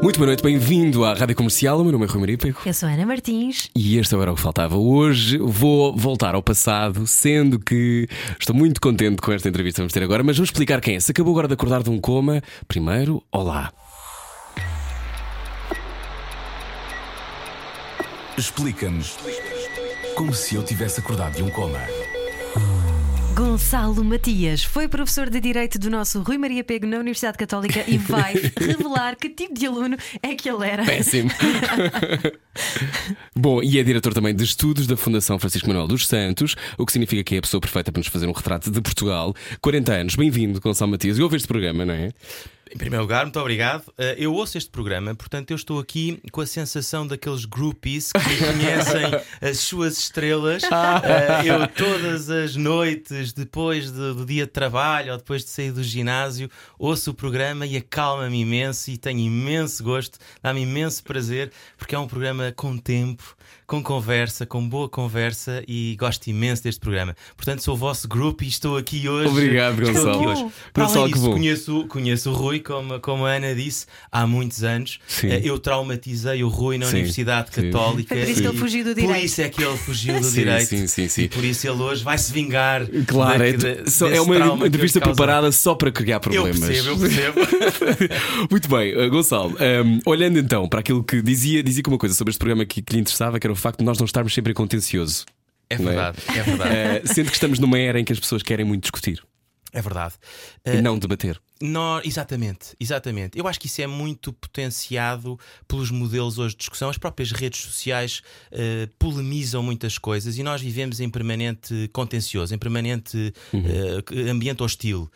Muito boa noite, bem-vindo à Rádio Comercial. O meu nome é Rui Maria Peco. Eu sou Ana Martins. E este era o que faltava. Hoje vou voltar ao passado, sendo que estou muito contente com esta entrevista que vamos ter agora, mas vamos explicar quem é. Se acabou agora de acordar de um coma, primeiro, olá. Explica-nos como se eu tivesse acordado de um coma. Gonçalo Matias foi professor de Direito do nosso Rui Maria Pego na Universidade Católica e vai revelar que tipo de aluno é que ele era. Péssimo. Bom, e é diretor também de estudos da Fundação Francisco Manuel dos Santos, o que significa que é a pessoa perfeita para nos fazer um retrato de Portugal. 40 anos, bem-vindo, Gonçalo Matias. E ouve este programa, não é? Em primeiro lugar, muito obrigado. Uh, eu ouço este programa, portanto, eu estou aqui com a sensação daqueles groupies que conhecem as suas estrelas. Uh, eu, todas as noites, depois do, do, dia de trabalho ou depois de sair do ginásio, ouço o programa e acalma-me imenso e tenho imenso gosto, dá-me imenso prazer, porque é um programa com tempo com conversa, com boa conversa e gosto imenso deste programa. Portanto, sou o vosso grupo e estou aqui hoje. Obrigado, estou Gonçalo. Aqui hoje. Para além disso, conheço, conheço o Rui, como, como a Ana disse, há muitos anos. Sim. Eu traumatizei o Rui na Sim. Universidade Sim. Católica. Foi por isso que ele fugiu do Por direito. isso é que ele fugiu do Sim, direito. sim, sim, sim. E por isso ele hoje vai se vingar. Claro, de- é, de- só- é uma entrevista preparada só para criar Eu problemas. percebo, eu percebo. Muito bem, uh, Gonçalo, um, olhando então para aquilo que dizia, dizia que uma coisa sobre este programa que, que lhe interessava, que era o facto de nós não estarmos sempre em contencioso. É é? verdade, é verdade. Uh, sendo que estamos numa era em que as pessoas querem muito discutir É verdade. E não debater. Exatamente, exatamente. Eu acho que isso é muito potenciado pelos modelos hoje de discussão. As próprias redes sociais eh, polemizam muitas coisas e nós vivemos em permanente contencioso, em permanente eh, ambiente hostil.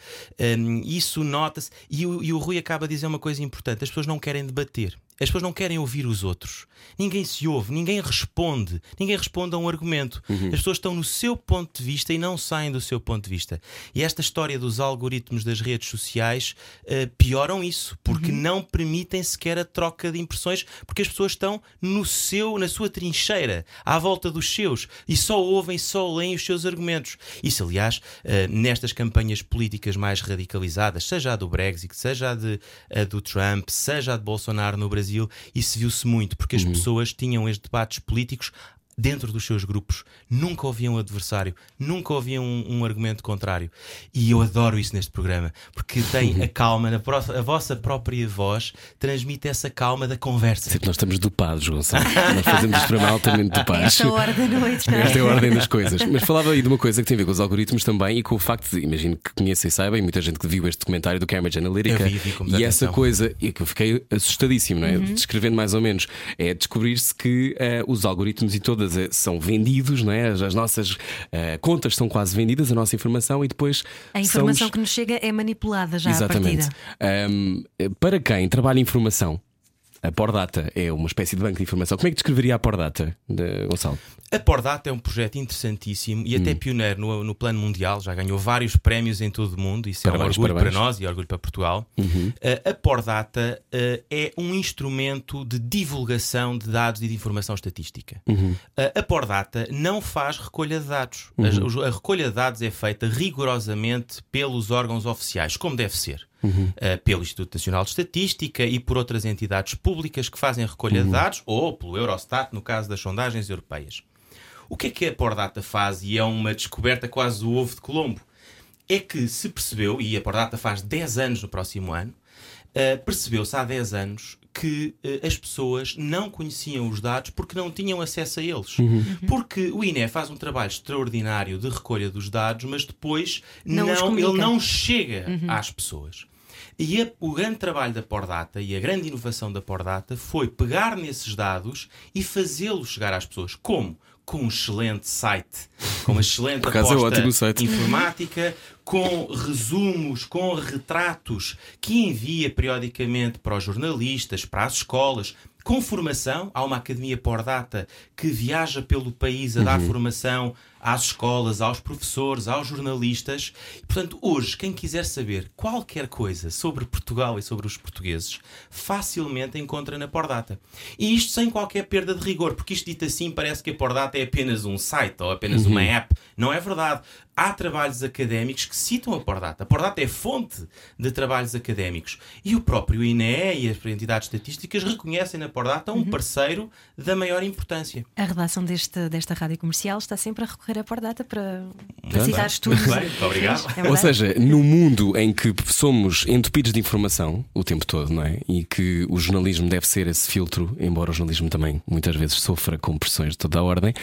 Um, isso nota-se. E, o- e o Rui acaba de dizer uma coisa importante: as pessoas não querem debater. As pessoas não querem ouvir os outros. Ninguém se ouve, ninguém responde. Ninguém responde a um argumento. As pessoas estão no seu ponto de vista e não saem do seu ponto de vista. E esta história dos algoritmos das redes sociais eh, pioram isso, porque não permitem sequer a troca de impressões, porque as pessoas estão no seu, na sua trincheira, à volta dos seus, e só ouvem, só leem os seus argumentos. Isso, aliás, eh, nestas campanhas políticas mais radicalizadas, seja a do Brexit, seja a, de, a do Trump, seja a de Bolsonaro no Brasil, isso viu-se muito, porque as pessoas tinham estes debates políticos dentro dos seus grupos, nunca ouviam um adversário, nunca ouviam um, um argumento contrário. E eu adoro isso neste programa, porque tem a calma, a vossa própria voz transmite essa calma da conversa. Sempre nós estamos dopados, Gonçalo. nós fazemos este programa altamente dopados. Esta hora da noite, não é? Esta é a ordem das coisas. Mas falava aí de uma coisa que tem a ver com os algoritmos também e com o facto de, imagino que conheça e saiba, e muita gente que viu este documentário do Cambridge Analytica. Eu vi, vi e essa atenção. coisa, e que eu fiquei assustadíssimo, não é? Descrevendo mais ou menos, é descobrir-se que eh, os algoritmos e todas eh, são vendidos, não é? As, as nossas eh, contas são quase vendidas, a nossa informação, e depois. A informação somos- que nos chega é manipulada já à Exatamente. partida. Ahm, para quem trabalha em informação, a Pordata é uma espécie de banco de informação. Como é que descreveria a Pordata, de Gonçalo? A Pordata é um projeto interessantíssimo e Hum. até pioneiro no, no plano mundial, já ganhou vários prémios em todo o mundo, isso Parabéns, é um orgulho parabéns. para nós e orgulho para Portugal. Uhum. Uh, a Pordata uh, é um instrumento de divulgação de dados e de informação estatística. Uhum. Uh, a Pordata não faz recolha de dados. Uhum. os- A, recolha de dados é feita rigorosamente pelos órgãos oficiais, como deve ser. Uhum. Uh, pelo Instituto Nacional de Estatística e por outras entidades públicas que fazem recolha Uhum. de dados, ou pelo Eurostat, no caso das sondagens europeias. O que é que a Pordata faz? E é uma descoberta quase do ovo de Colombo. É que se percebeu, e a Pordata faz 10 anos no próximo ano, eh, percebeu-se há 10 anos que eh, as pessoas não conheciam os dados porque não tinham acesso a eles. Porque o INE faz um trabalho extraordinário de recolha dos dados, mas depois Não não, ele não chega às pessoas. E a- o grande trabalho da Pordata e a grande inovação da Pordata foi pegar nesses dados e fazê-los chegar às pessoas. Como? Com um excelente site, com uma excelente é aposta informática, com resumos, com retratos que envia periodicamente para os jornalistas, para as escolas, com formação. Há uma academia Pordata que viaja pelo país a dar formação às escolas, aos professores, aos jornalistas. Portanto, hoje, quem quiser saber qualquer coisa sobre Portugal e sobre os portugueses, facilmente encontra na Pordata. E isto sem qualquer perda de rigor, porque isto dito assim parece que a Pordata é apenas um site ou apenas uma app. Não é verdade. Há trabalhos académicos que citam a Pordata. A Pordata é fonte de trabalhos académicos. E o próprio INE e as entidades estatísticas reconhecem na Pordata um parceiro da maior importância. A redação deste, desta rádio comercial está sempre a recorrer à Pordata para, para Muito citar estudos. muito bem, muito obrigado. É Ou seja, no mundo em que somos entupidos de informação o tempo todo, não é? E que o jornalismo deve ser esse filtro, embora o jornalismo também muitas vezes sofra com pressões de toda a ordem,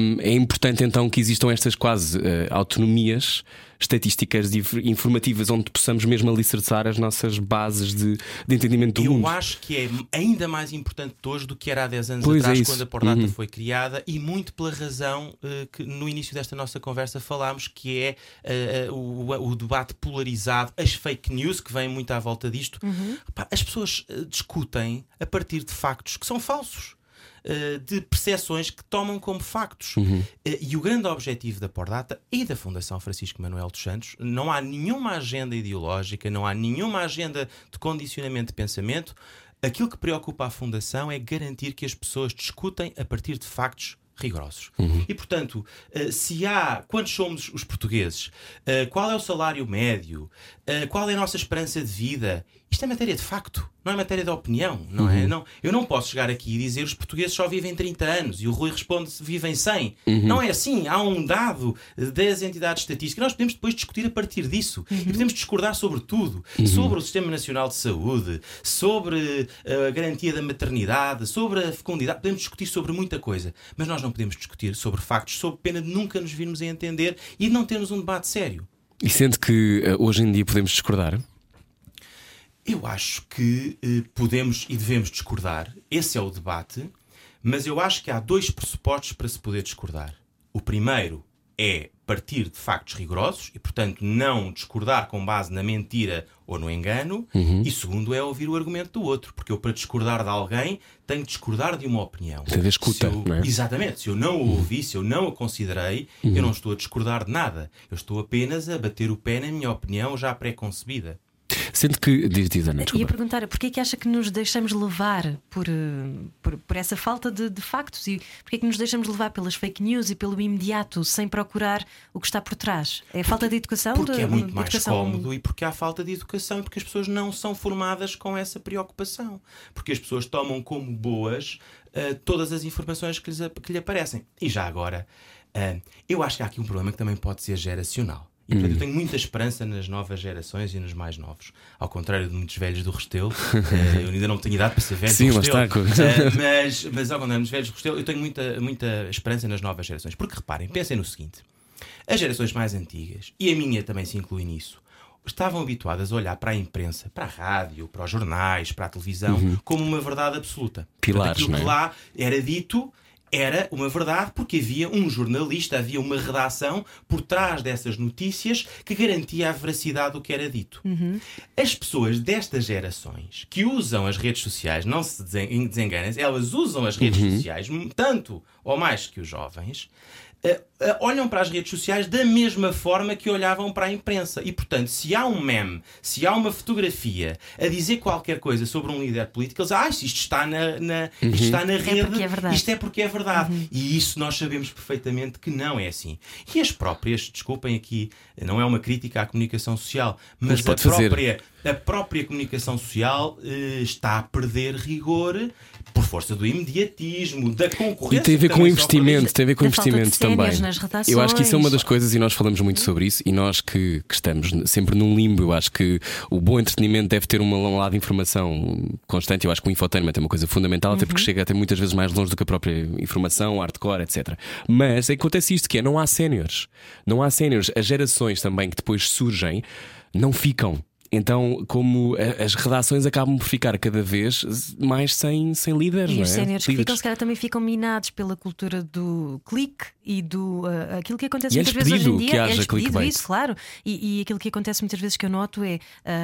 hum, é importante então que existam estas quase eh, autonomias estatísticas e inf- informativas onde possamos mesmo alicerçar as nossas bases de, de entendimento do Eu mundo. acho que é ainda mais importante hoje do que era há 10 anos Pois é atrás, isso. quando a Pordata Uhum. foi criada, e muito pela razão eh, que no início desta nossa conversa falámos, que é eh, o, o debate polarizado, as fake news, que vêm muito à volta disto. Repá, as pessoas discutem a partir de factos que são falsos. Eh, De percepções que tomam como factos. Eh, E o grande objetivo da Pordata e da Fundação Francisco Manuel dos Santos não há nenhuma agenda ideológica, não há nenhuma agenda de condicionamento de pensamento. Aquilo que preocupa a Fundação é garantir que as pessoas discutem a partir de factos rigorosos. E, portanto, eh, se há. Quantos somos os portugueses? Qual é o salário médio? Qual é a nossa esperança de vida? Isto é matéria de facto, não é matéria de opinião, não é? Não, eu não posso chegar aqui e dizer os portugueses só vivem 30 anos e o Rui responde se vivem 100. Não é assim. Há um dado das entidades estatísticas. Nós podemos depois discutir a partir disso e podemos discordar sobre tudo: sobre o Sistema Nacional de Saúde, sobre eh, a garantia da maternidade, sobre a fecundidade. Podemos discutir sobre muita coisa, mas nós não podemos discutir sobre factos, sob pena de nunca nos virmos a entender e de não termos um debate sério. E sente que eh, hoje em dia podemos discordar? Eu acho que eh, podemos e devemos discordar. Esse é o debate. Mas eu acho que há dois pressupostos para se poder discordar. O primeiro é partir de factos rigorosos e, portanto, não discordar com base na mentira ou no engano. E segundo é ouvir o argumento do outro. Porque eu, para discordar de alguém, tenho que discordar de uma opinião. Tem de escuta, eu- não é? Exatamente. Se eu não o ouvi, se eu não o considerei, eu não estou a discordar de nada. Eu estou apenas a bater o pé na minha opinião já pré-concebida. Sente que. Diz, diz Ana, Ia desculpa. perguntar porquê é que acha que nos deixamos levar por, eh, por, por essa falta de, de factos e porquê é que nos deixamos levar pelas fake news e pelo imediato sem procurar o que está por trás? É falta de educação? Porque de, é muito mais educação... cómodo e porque há falta de educação e porque as pessoas não são formadas com essa preocupação. Porque as pessoas tomam como boas ah, todas as informações que, lhes, que lhe aparecem. E já agora, ah, eu acho que há aqui um problema que também pode ser geracional. E portanto, eu tenho muita esperança nas novas gerações e nos mais novos. Ao contrário de muitos velhos do Restelo, ah, eu ainda não tenho idade para ser velho Sim, do mas Restelo. Ah, mas, mas ao contrário dos velhos do Restelo, eu tenho muita, muita esperança nas novas gerações. Porque reparem, pensem no seguinte: as gerações mais antigas, e a minha também se inclui nisso, estavam habituadas a olhar para a imprensa, para a rádio, para os jornais, para a televisão, como uma verdade absoluta. Uhum. Pilares, Portanto, aquilo não é? que lá era dito era uma verdade porque havia um jornalista, havia uma redação por trás dessas notícias que garantia a veracidade do que era dito. As pessoas destas gerações que usam as redes sociais, não se desen- desenganem, elas usam as redes sociais m- tanto ou mais que os jovens. Eh, eh, olham para as redes sociais da mesma forma que olhavam para a imprensa. E, portanto, se há um meme, se há uma fotografia a dizer qualquer coisa sobre um líder político, eles ah, isto está na, na- isto está na rede, porque é verdade. isto é porque é verdade. E isso nós sabemos perfeitamente que não é assim. E as próprias, desculpem aqui, não é uma crítica à comunicação social, mas, Mas a própria, a própria comunicação social eh, está a perder rigor por força do imediatismo, da concorrência. E tem a ver com o investimento, tem a ver com Da investimento também. Eu acho que isso é uma das coisas e nós falamos muito sobre isso. E nós que, que estamos sempre num limbo, eu acho que o bom entretenimento deve ter uma- um lado de informação constante. Eu acho que o infotainment é uma coisa fundamental, até Uhum. porque chega até muitas vezes mais longe do que a própria informação, hardcore, etc. Mas acontece isto: que é não há séniores. Não há séniores. As gerações também que depois surgem não ficam. Então, como as redações acabam por ficar cada vez mais sem, sem líderes, E não os é? séniores que ficam, se calhar, também ficam minados pela cultura do clique e do uh, aquilo que acontece E é muitas vezes hoje em dia. que é haja despedido clickbait. isso, claro. E, e aquilo que acontece muitas vezes que eu noto é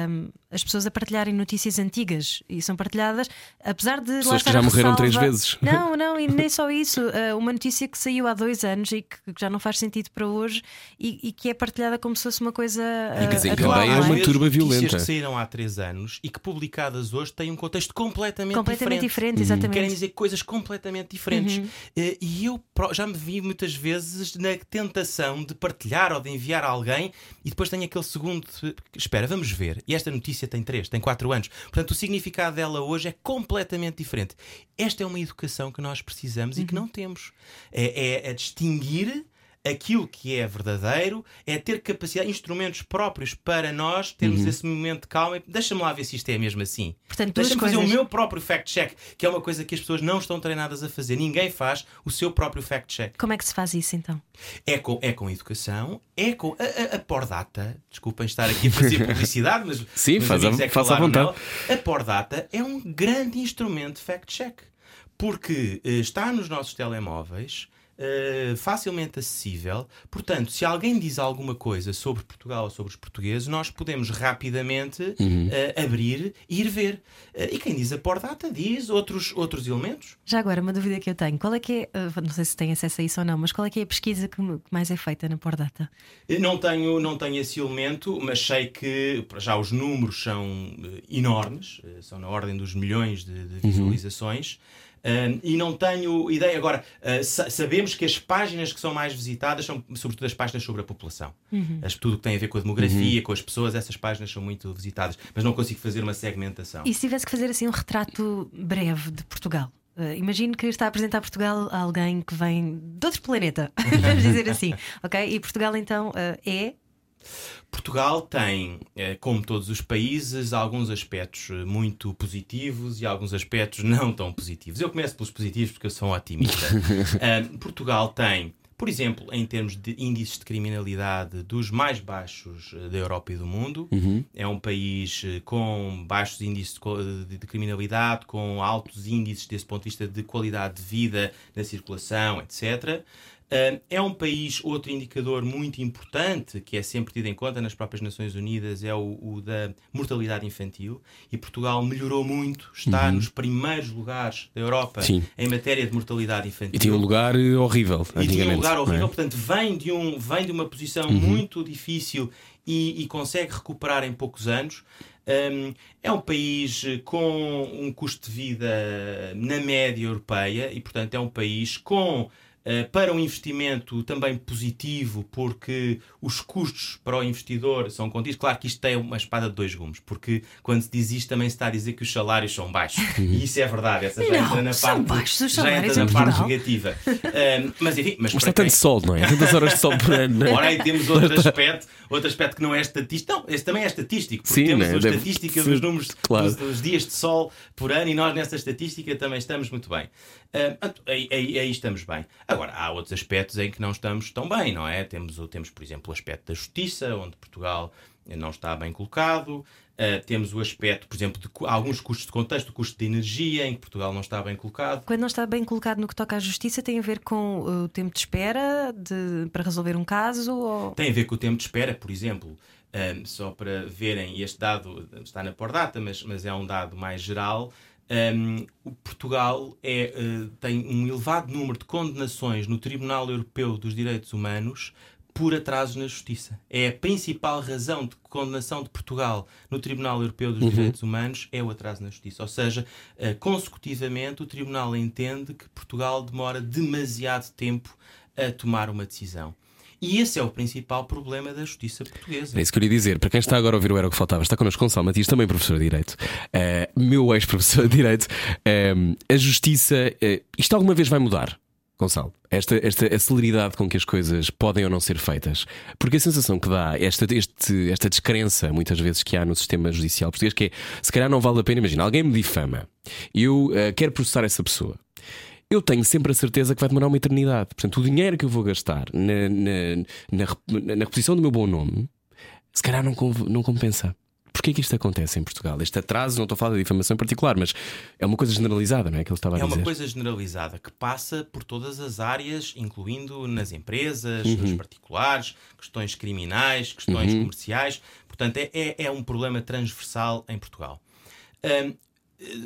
um, as pessoas a partilharem notícias antigas e são partilhadas, apesar de lá Pessoas que já morreram ressalva- três vezes. Não, não, e nem só isso. Uh, uma notícia que saiu há dois anos e que que já não faz sentido para hoje e, e que é partilhada como se fosse uma coisa. E que uh, desencadeia atual, é não uma é? turba notícias que saíram há três anos e que publicadas hoje têm um contexto completamente, Completamente diferente. diferente, exatamente. Querem dizer coisas completamente diferentes. Uhum. Eh, E eu já me vi muitas vezes na tentação de partilhar ou de enviar a alguém e depois tenho aquele segundo. de, Espera, vamos ver. E esta notícia tem três, tem quatro anos. Portanto, o significado dela hoje é completamente diferente. Esta é uma educação que nós precisamos e que não temos. É, é a distinguir aquilo que é verdadeiro, é ter capacidade, instrumentos próprios para nós termos Uhum. esse momento de calma. e Deixa-me lá ver se isto é mesmo assim. Deixa-me fazer coisas. o meu próprio fact-check, que é uma coisa que as pessoas não estão treinadas a fazer. Ninguém faz o seu próprio fact-check. Como é que se faz isso então? É com, é com educação, é com a, a, a Pordata. Desculpem estar aqui a fazer publicidade, mas. Sim, faz a- é que faça à vontade. nela. A Pordata é um grande instrumento de fact-check. Porque eh, está nos nossos telemóveis. Eh, facilmente acessível, portanto, se alguém diz alguma coisa sobre Portugal ou sobre os portugueses, nós podemos rapidamente Uhum. eh, abrir e ir ver. Eh, e quem diz a Pordata diz outros, outros elementos. Já agora, uma dúvida que eu tenho: qual é que é, uh, não sei se tem acesso a isso ou não, mas qual é que é a pesquisa que mais é feita na Pordata? Não tenho, não tenho esse elemento, mas sei que já os números são enormes, são na ordem dos milhões de, de visualizações. Um, e não tenho ideia. Agora, uh, sa- sabemos que as páginas que são mais visitadas são, sobretudo, as páginas sobre a população. As, tudo que tem a ver com a demografia, com as pessoas, essas páginas são muito visitadas. Mas não consigo fazer uma segmentação. E se tivesse que fazer assim um retrato breve de Portugal? Uh, imagino que está a apresentar Portugal a alguém que vem de outro planeta, vamos dizer assim, ok? E Portugal então uh, é. Portugal tem, eh, como todos os países, alguns aspectos eh, muito positivos e alguns aspectos não tão positivos. Eu começo pelos positivos porque eu sou um otimista. Ah, Portugal tem, por exemplo, em termos de índices de criminalidade dos mais baixos eh, da Europa e do mundo. É um país eh, com baixos índices de, de criminalidade, com altos índices desse ponto de vista de qualidade de vida na circulação, etc. É um país, outro indicador muito importante que é sempre tido em conta nas próprias Nações Unidas é o, o da mortalidade infantil e Portugal melhorou muito, está nos primeiros lugares da Europa Sim. em matéria de mortalidade infantil. E tinha um lugar eh, horrível. E tinha um lugar é? horrível, portanto, vem de, um, vem de uma posição muito difícil e, e consegue recuperar em poucos anos. Um, é um país eh, com um custo de vida na média europeia e, portanto, é um país com. Eh, para um investimento também positivo, porque os custos para o investidor são contidos. Claro que isto é uma espada de dois gumes, porque quando se diz isto também se está a dizer que os salários são baixos. E isso é verdade, essa já Não, entra na são parte, baixos os já entra na parte negativa. Um, mas enfim, mas Mas está tanto quem- sol, não é? Tantas horas de sol por ano. é? Ora, aí temos outro aspecto, outro aspecto que não é estatístico. Não, esse também é estatístico, porque Sim, temos né? a estatística dos números claro. dos, dos dias de sol por ano e nós nessa estatística também estamos muito bem. Ah, portanto, aí, aí- aí estamos bem. Agora, há outros aspectos em que não estamos tão bem, não é? Temos, temos por exemplo, o aspecto da justiça, onde Portugal não está bem colocado. Ah, temos o aspecto, por exemplo, de alguns custos de contexto, o custo de energia, em que Portugal não está bem colocado. Quando não está bem colocado no que toca à justiça, tem a ver com uh, o tempo de espera de- para resolver um caso? Ou... Tem a ver com o tempo de espera, por exemplo, ahm, só para verem, este dado está na Pordata, mas, mas é um dado mais geral. Ahm, o Portugal é, eh, tem um elevado número de condenações no Tribunal Europeu dos Direitos Humanos por atrasos na justiça. É a principal razão de condenação de Portugal no Tribunal Europeu dos Direitos Humanos é o atraso na justiça. Ou seja, eh, consecutivamente o Tribunal entende que Portugal demora demasiado tempo a tomar uma decisão. E esse é o principal problema da justiça portuguesa. É isso que eu queria dizer. Para quem está agora a ouvir o Era o que Faltava, está connosco Gonçalo Matias, também professor de Direito, Eh, meu ex-professor de Direito. Eh, a justiça, eh, isto alguma vez vai mudar, Gonçalo? Esta, esta celeridade com que as coisas podem ou não ser feitas. Porque a sensação que dá, esta, este, esta descrença, muitas vezes, que há no sistema judicial português, que é se calhar não vale a pena. Imagina, alguém me difama, eu eh, quero processar essa pessoa. Eu tenho sempre a certeza que vai demorar uma eternidade. Portanto, o dinheiro que eu vou gastar na, na, na, na reposição do meu bom nome, se calhar não, não compensa. Porquê que isto acontece em Portugal? Este atraso, não estou a falar de difamação em particular, mas é uma coisa generalizada, não é? Que ele estava a É dizer. uma coisa generalizada que passa por todas as áreas, incluindo nas empresas, nos Uhum. particulares, questões criminais, questões comerciais. Portanto, é, é, é um problema transversal em Portugal. Hum,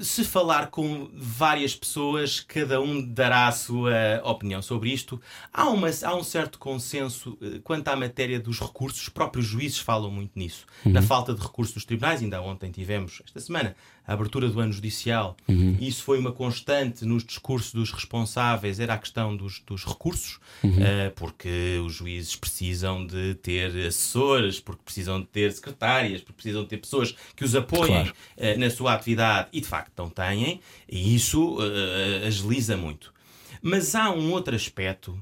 se falar com várias pessoas, cada um dará a sua opinião sobre isto. Há, uma, há um certo consenso eh, quanto à matéria dos recursos, os próprios juízes falam muito nisso. Na falta de recursos dos tribunais, ainda ontem tivemos, esta semana, a abertura do ano judicial, e isso foi uma constante nos discursos dos responsáveis, era a questão dos, dos recursos, eh, porque os juízes precisam de ter assessores, porque precisam de ter secretárias, porque precisam de ter pessoas que os apoiem Claro. eh, na sua atividade e de facto não têm, e isso eh, agiliza muito. Mas há um outro aspecto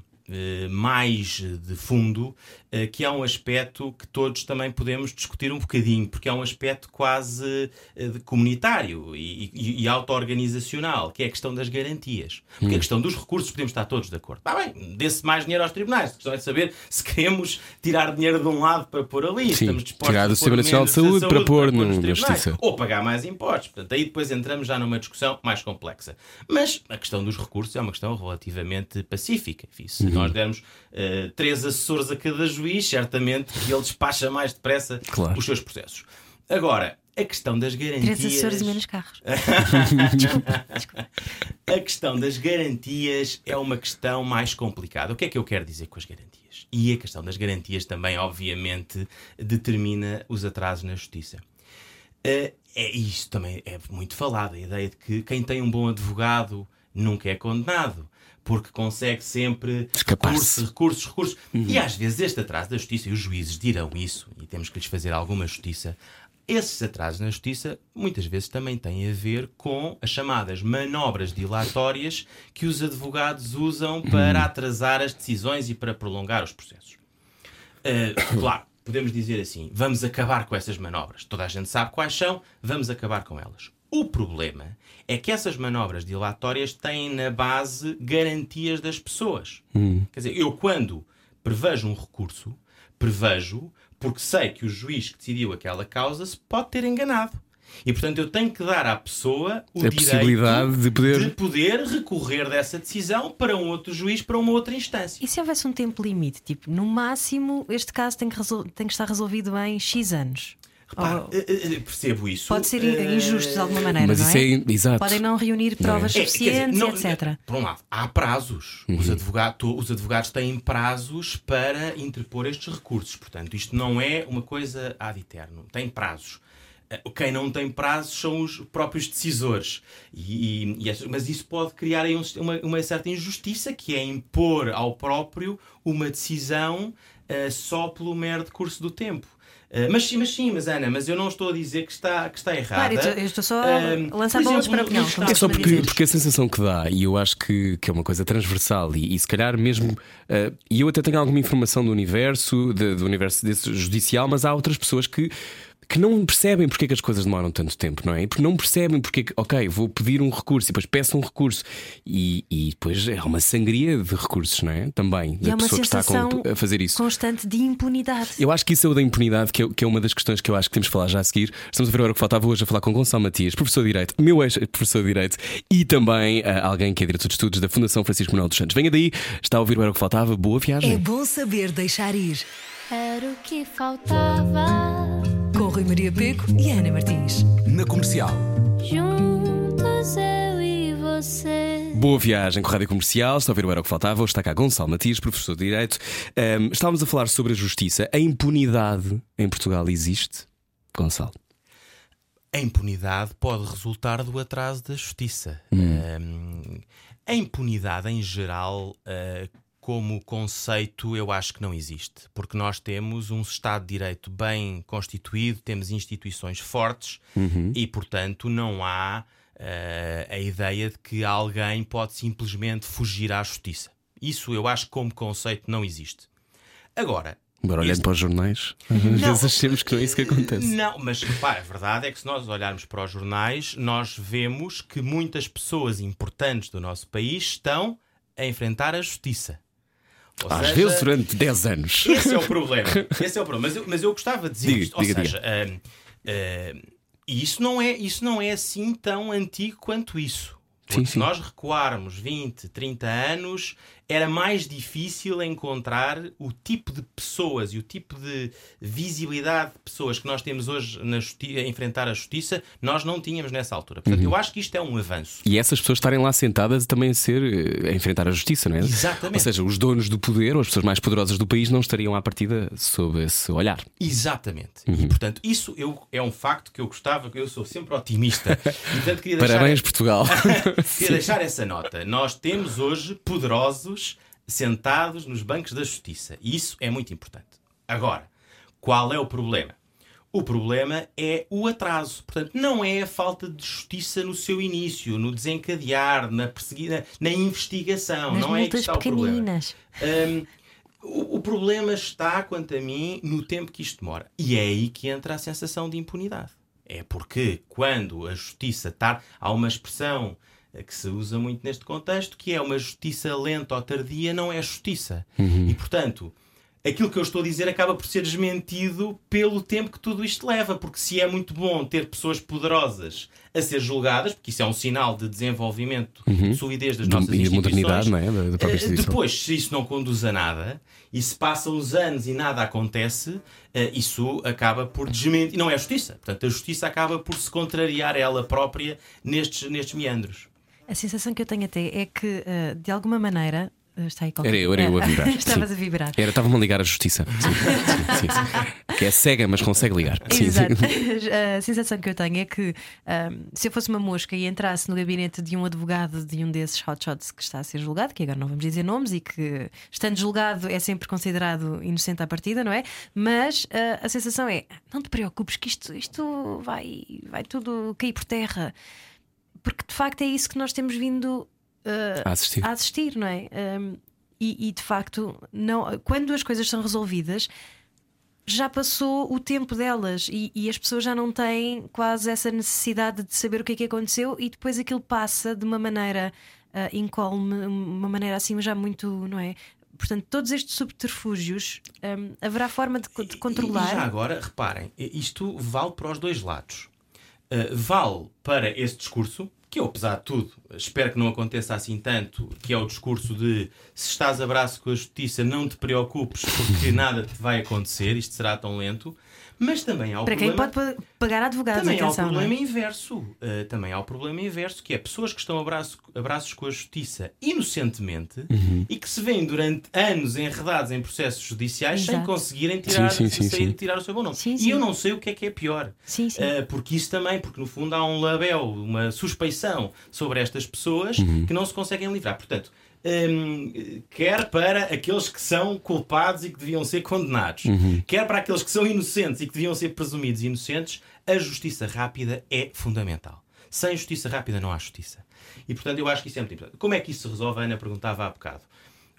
mais de fundo, eh, que é um aspecto que todos também podemos discutir um bocadinho, porque é um aspecto quase eh, comunitário e, e, e auto-organizacional, que é a questão das garantias. Porque a questão dos recursos podemos estar todos de acordo. Está bem, dê-se mais dinheiro aos tribunais. A questão é saber se queremos tirar dinheiro de um lado para pôr ali. Sim, Estamos dispostos tirar do pôr Sistema Nacional de menos Saúde para pôr no- nos na tribunais Justiça. ou pagar mais impostos. Portanto, aí depois entramos já numa discussão mais complexa. Mas a questão dos recursos é uma questão relativamente pacífica. Se Uhum. Nós dermos eh, três assessores a cada juiz, certamente que ele despacha mais depressa Claro. os seus processos. Agora, a questão das garantias. Três assessores e menos carros. A questão das garantias é uma questão mais complicada. O que é que eu quero dizer com as garantias? E a questão das garantias também, obviamente, determina os atrasos na justiça. Eh, é isso também é muito falado, a ideia de que quem tem um bom advogado nunca é condenado. Porque consegue sempre recursos, recursos, recursos. E às vezes este atraso da justiça, e os juízes dirão isso, e temos que lhes fazer alguma justiça, esses atrasos na justiça muitas vezes também têm a ver com as chamadas manobras dilatórias que os advogados usam para atrasar as decisões e para prolongar os processos. Uh, claro, podemos dizer assim: vamos acabar com essas manobras. Toda a gente sabe quais são, vamos acabar com elas. O problema é que essas manobras dilatórias têm na base garantias das pessoas. Quer dizer, eu quando prevejo um recurso, prevejo porque sei que o juiz que decidiu aquela causa se pode ter enganado. E portanto eu tenho que dar à pessoa o A direito possibilidade de poder- de poder recorrer dessa decisão para um outro juiz, para uma outra instância. E se houvesse um tempo limite? Tipo, no máximo, este caso tem que, resol- tem que estar resolvido em X anos. Repara, Ou- eh, eh, percebo isso. pode ser in- Eh, injusto de alguma maneira, Mas não isso é? é exato. Podem não reunir provas É, quer dizer, suficientes, não- etc. Por um lado, há prazos. Os, advogados, os advogados têm prazos para interpor estes recursos. Portanto, isto não é uma coisa ad eterno. Tem prazos. Eh, Quem não tem prazos são os próprios decisores. E, e- e mas isso pode criar aí um uma, uma certa injustiça, que é impor ao próprio uma decisão eh, só pelo mero decurso do tempo. Eh, mas, sim, mas sim, mas Ana, mas eu não estou a dizer que está, que está errada. Claro, eu estou- só Eh, a lançar por bolas para a no- opinião, nos como É só porque, porque a sensação que dá, e eu acho que, que é uma coisa transversal, e, e se calhar mesmo. eh, e eu até tenho alguma informação do universo, de- do universo desse judicial, mas há outras pessoas que. Que não percebem porque é que as coisas demoram tanto tempo, não é? Porque não percebem porque, é que, ok, vou pedir um recurso e depois peço um recurso e, e depois é uma sangria de recursos, não é? Também, E da é uma pessoa que está a fazer isso. constante de impunidade. Eu acho que isso é o da impunidade, que é, que é uma das questões que eu acho que temos que falar já a seguir. Estamos a ver agora o que faltava hoje a falar com Gonçalo Matias, professor de Direito, meu ex-professor de Direito e também ah, alguém que é diretor de estudos da Fundação Francisco Manuel dos Santos. Venha daí, está a ouvir o Era o que faltava, boa viagem. É bom saber deixar ir. Era o que faltava. Rui Maria Peco e Ana Martins. Na comercial. Juntos eu e você. Boa viagem com a Rádio Comercial, está a ouvir o Era o que faltava. Hoje está cá Gonçalo Matias, professor de Direito. Ahm, estávamos a falar sobre a justiça. A impunidade em Portugal existe? Gonçalo. A impunidade pode resultar do atraso da justiça. Hum, a impunidade, em geral, uh, como conceito, eu acho que não existe. Porque nós temos um Estado de Direito bem constituído, temos instituições fortes e, portanto, não há uh, a ideia de que alguém pode simplesmente fugir à justiça. Isso eu acho que, como conceito, não existe. Agora, Agora olhando para os jornais, às Não. vezes achamos que não é isso que acontece. Não, mas repara, a verdade é que se nós olharmos para os jornais, nós vemos que muitas pessoas importantes do nosso país estão a enfrentar a justiça. Ou Às seja, vezes durante 10 anos. Esse é o problema. Esse é o problema. Mas eu, mas eu gostava de dizer Diga, isto. Ou diga, seja, hum, Uh, e isso não, é, isso não é assim tão antigo quanto isso. Sim, Porque sim. se nós recuarmos 20, 30 anos, era mais difícil encontrar o tipo de pessoas e o tipo de visibilidade de pessoas que nós temos hoje na a enfrentar a justiça, nós não tínhamos nessa altura. Portanto, Uhum. eu acho que isto é um avanço. E essas pessoas estarem lá sentadas também a ser eh, a enfrentar a justiça, não é? Exatamente. Ou seja, os donos do poder ou as pessoas mais poderosas do país não estariam à partida sob esse olhar. Exatamente. Uhum. E, portanto, isso eu, é um facto que eu gostava, que eu sou sempre otimista. E, portanto, queria deixar- Parabéns, Portugal. Queria deixar essa nota. Nós temos hoje poderosos sentados nos bancos da justiça. E isso é muito importante. Agora, qual é o problema? O problema é o atraso. Portanto, não é a falta de justiça no seu início, no desencadear, na perseguida, na investigação. Nas não é que está o problema. Hum, o, o problema está, quanto a mim, no tempo que isto demora. E é aí que entra a sensação de impunidade. É porque quando a justiça está. Há uma expressão que se usa muito neste contexto que é uma justiça lenta ou tardia não é justiça. E portanto. Aquilo que eu estou a dizer acaba por ser desmentido pelo tempo que tudo isto leva, porque se é muito bom ter pessoas poderosas a ser julgadas, porque isso é um sinal de desenvolvimento, de solidez das nossas e instituições, modernidade, não é? Da, própria eh. Depois, se isso não conduz a nada e se passam os anos e nada acontece, eh, isso acaba por desmentir. Não é justiça. Portanto, a justiça acaba por se contrariar ela própria nestes, nestes meandros. A sensação que eu tenho até é que, eh, de alguma maneira. eh, Está aí qualquer... Era eu, era eu a vibrar. Estavas Sim. a vibrar. Era, estava-me a ligar à justiça. Sim, sim, sim. Que é cega, mas consegue ligar. Exato. A sensação que eu tenho é que ahm, se eu fosse uma mosca e entrasse no gabinete de um advogado de um desses hotshots que está a ser julgado, que agora não vamos dizer nomes e que, estando julgado, é sempre considerado inocente à partida, não é? Mas ah, a sensação é: não te preocupes, que isto, isto vai, vai tudo cair por terra. Porque de facto é isso que nós temos vindo ah, A assistir. a assistir, não é? Um, e, e, de facto, não, quando as coisas são resolvidas, já passou o tempo delas e, e as pessoas já não têm quase essa necessidade de saber o que é que aconteceu e depois aquilo passa de uma maneira uh, incólume, uma maneira assim já muito, não é? Portanto, todos estes subterfúgios um, haverá forma de, de controlar. E já agora, reparem, isto vale para os dois lados. Uh, vale para esse discurso, que eu, apesar de tudo, espero que não aconteça assim tanto, que é o discurso de se estás a braço com a justiça, não te preocupes porque nada te vai acontecer, isto será tão lento. Mas também há o para quem problema... pode pa- pagar advogados, Também há o atenção, não é? problema inverso. Uh, também há o problema inverso, que é pessoas que estão a braço- a braços com a justiça inocentemente Uhum. e que se vêem durante anos enredados em processos judiciais sem Exato. conseguirem tirar, Sim, sim, sim, sair- sim. tirar o seu bom nome. Sim, E eu não sei o que é que é pior. Sim, sim. Uh, porque isso também, porque no fundo há um label, uma suspeição sobre estas pessoas Uhum. que não se conseguem livrar. Portanto, hum, quer para aqueles que são culpados e que deviam ser condenados, Uhum. quer para aqueles que são inocentes e que deviam ser presumidos inocentes, a justiça rápida é fundamental. Sem justiça rápida não há justiça. E portanto eu acho que isso é muito importante. Como é que isso se resolve? A Ana perguntava há bocado.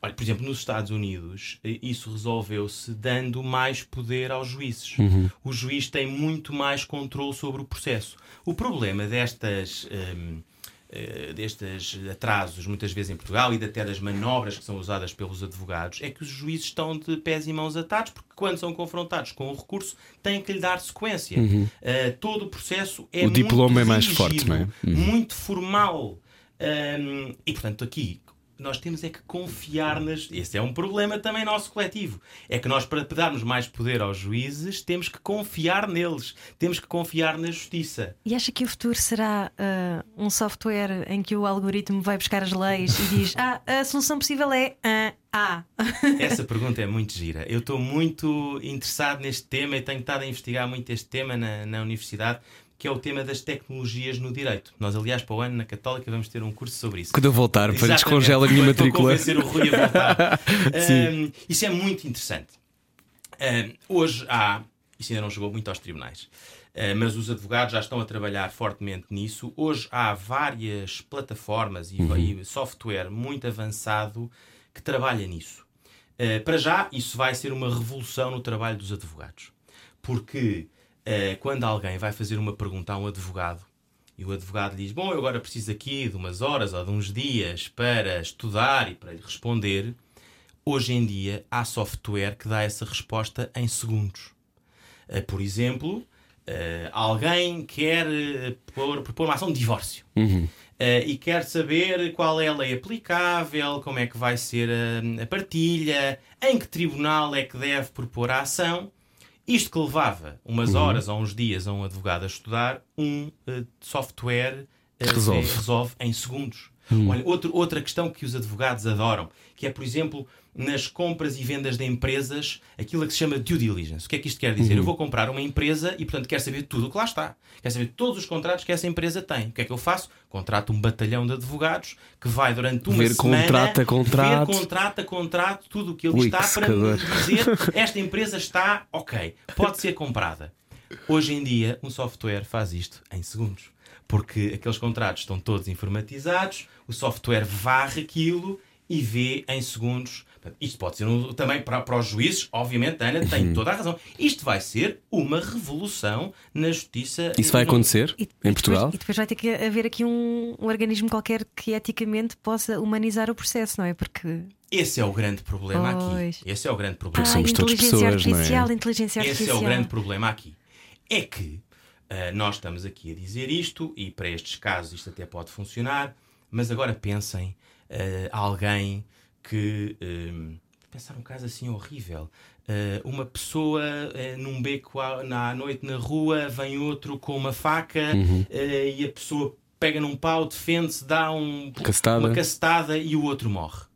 Olha, por exemplo, nos Estados Unidos, eh, isso resolveu-se dando mais poder aos juízes. O juiz tem muito mais controle sobre o processo. O problema destas. hum, eh, destes atrasos, muitas vezes em Portugal, e até das manobras que são usadas pelos advogados, é que os juízes estão de pés e mãos atados, porque quando são confrontados com o recurso, têm que lhe dar sequência. Eh, todo o processo é O diploma muito é mais rígido, forte, não é? Uhum. Muito formal. Hum, e portanto, aqui nós temos é que confiar nas. Esse é um problema também nosso coletivo. É que nós, para darmos mais poder aos juízes, temos que confiar neles. Temos que confiar na justiça. E acha que o futuro será ah, um software em que o algoritmo vai buscar as leis e diz: Ah, a solução possível é ah, A. Essa pergunta é muito gira. Eu estou muito interessado neste tema e tenho estado a investigar muito este tema na, na universidade, que é o tema das tecnologias no direito. Nós, aliás, para o ano na Católica vamos ter um curso sobre isso. Quando eu voltar, para Exatamente. descongela a minha para matrícula. o Rui a voltar. Um, isso é muito interessante. Um, hoje há, isso ainda não chegou muito aos tribunais, uh, mas os advogados já estão a trabalhar fortemente nisso. Hoje há várias plataformas e, e software muito avançado que trabalha nisso. Uh, para já, isso vai ser uma revolução no trabalho dos advogados. Porque uh, quando alguém vai fazer uma pergunta a um advogado, e o advogado diz: Bom, eu agora preciso aqui de umas horas ou de uns dias para estudar e para lhe responder. Hoje em dia há software que dá essa resposta em segundos. Eh, Por exemplo, eh, alguém quer propor uma ação de divórcio. Uhum. E quer saber qual é a lei aplicável, como é que vai ser a, a partilha, em que tribunal é que deve propor a ação. Isto que levava umas Uhum. horas ou uns dias a um advogado a estudar, um eh, software eh, Resolve. resolve em segundos. Hum. Olha, outro, outra questão que os advogados adoram, que é, por exemplo, nas compras e vendas de empresas, aquilo que se chama due diligence. O que é que isto quer Uhum. dizer? Eu vou comprar uma empresa e, portanto, quero saber tudo o que lá está. Quero saber todos os contratos que essa empresa tem. O que é que eu faço? Contrato um batalhão de advogados que vai durante uma Ver semana contrato a contrato. ver contrato a contrato tudo o que ele está para me dizer esta empresa está ok, pode ser comprada. Hoje em dia, um software faz isto em segundos. Porque aqueles contratos estão todos informatizados, o software varre aquilo e vê em segundos. Isto pode ser um- também para, para os juízes, obviamente, a Ana tem toda a razão. Isto vai ser uma revolução na justiça. Isso vai acontecer E- em e Portugal? Depois, e depois vai ter que haver aqui um, um organismo qualquer que eticamente possa humanizar o processo, não é? Porque. Esse é o grande problema Pois. aqui. Esse é o grande problema. Ah, somos todos inteligência pessoas, não é? artificial, inteligência Esse artificial. é o grande problema aqui. É que ah, nós estamos aqui a dizer isto, e para estes casos isto até pode funcionar, mas agora pensem ah, alguém que. ah, pensar um caso assim horrível. Ah, uma pessoa ah, num beco à, na, à noite na rua, vem outro com uma faca ah, e a pessoa pega num pau, defende-se, dá um, Cacetada. uma cacetada e o outro morre.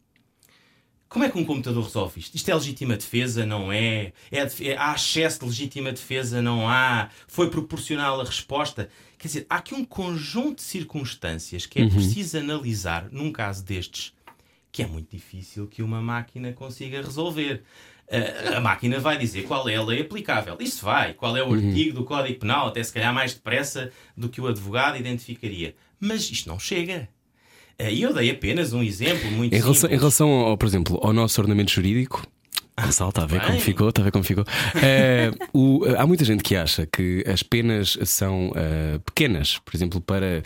Como é que um computador resolve isto? Isto é legítima defesa? Não é? é, é- há excesso de legítima defesa? Não há? Foi proporcional a resposta? Quer dizer, há aqui um conjunto de circunstâncias que é preciso analisar num caso destes que é muito difícil que uma máquina consiga resolver. A- A máquina vai dizer qual é a lei aplicável. Isso vai. Qual é o artigo do Código Penal, até se calhar mais depressa do que o advogado identificaria. Mas isto não chega. Eh, E eu dei apenas um exemplo muito Em relação, em simples. relação ao, por exemplo, ao nosso ordenamento jurídico. Gonçalo, está a ver como ficou? Está a ver como ficou? O- há muita gente que acha que as penas são eh, pequenas, por exemplo, para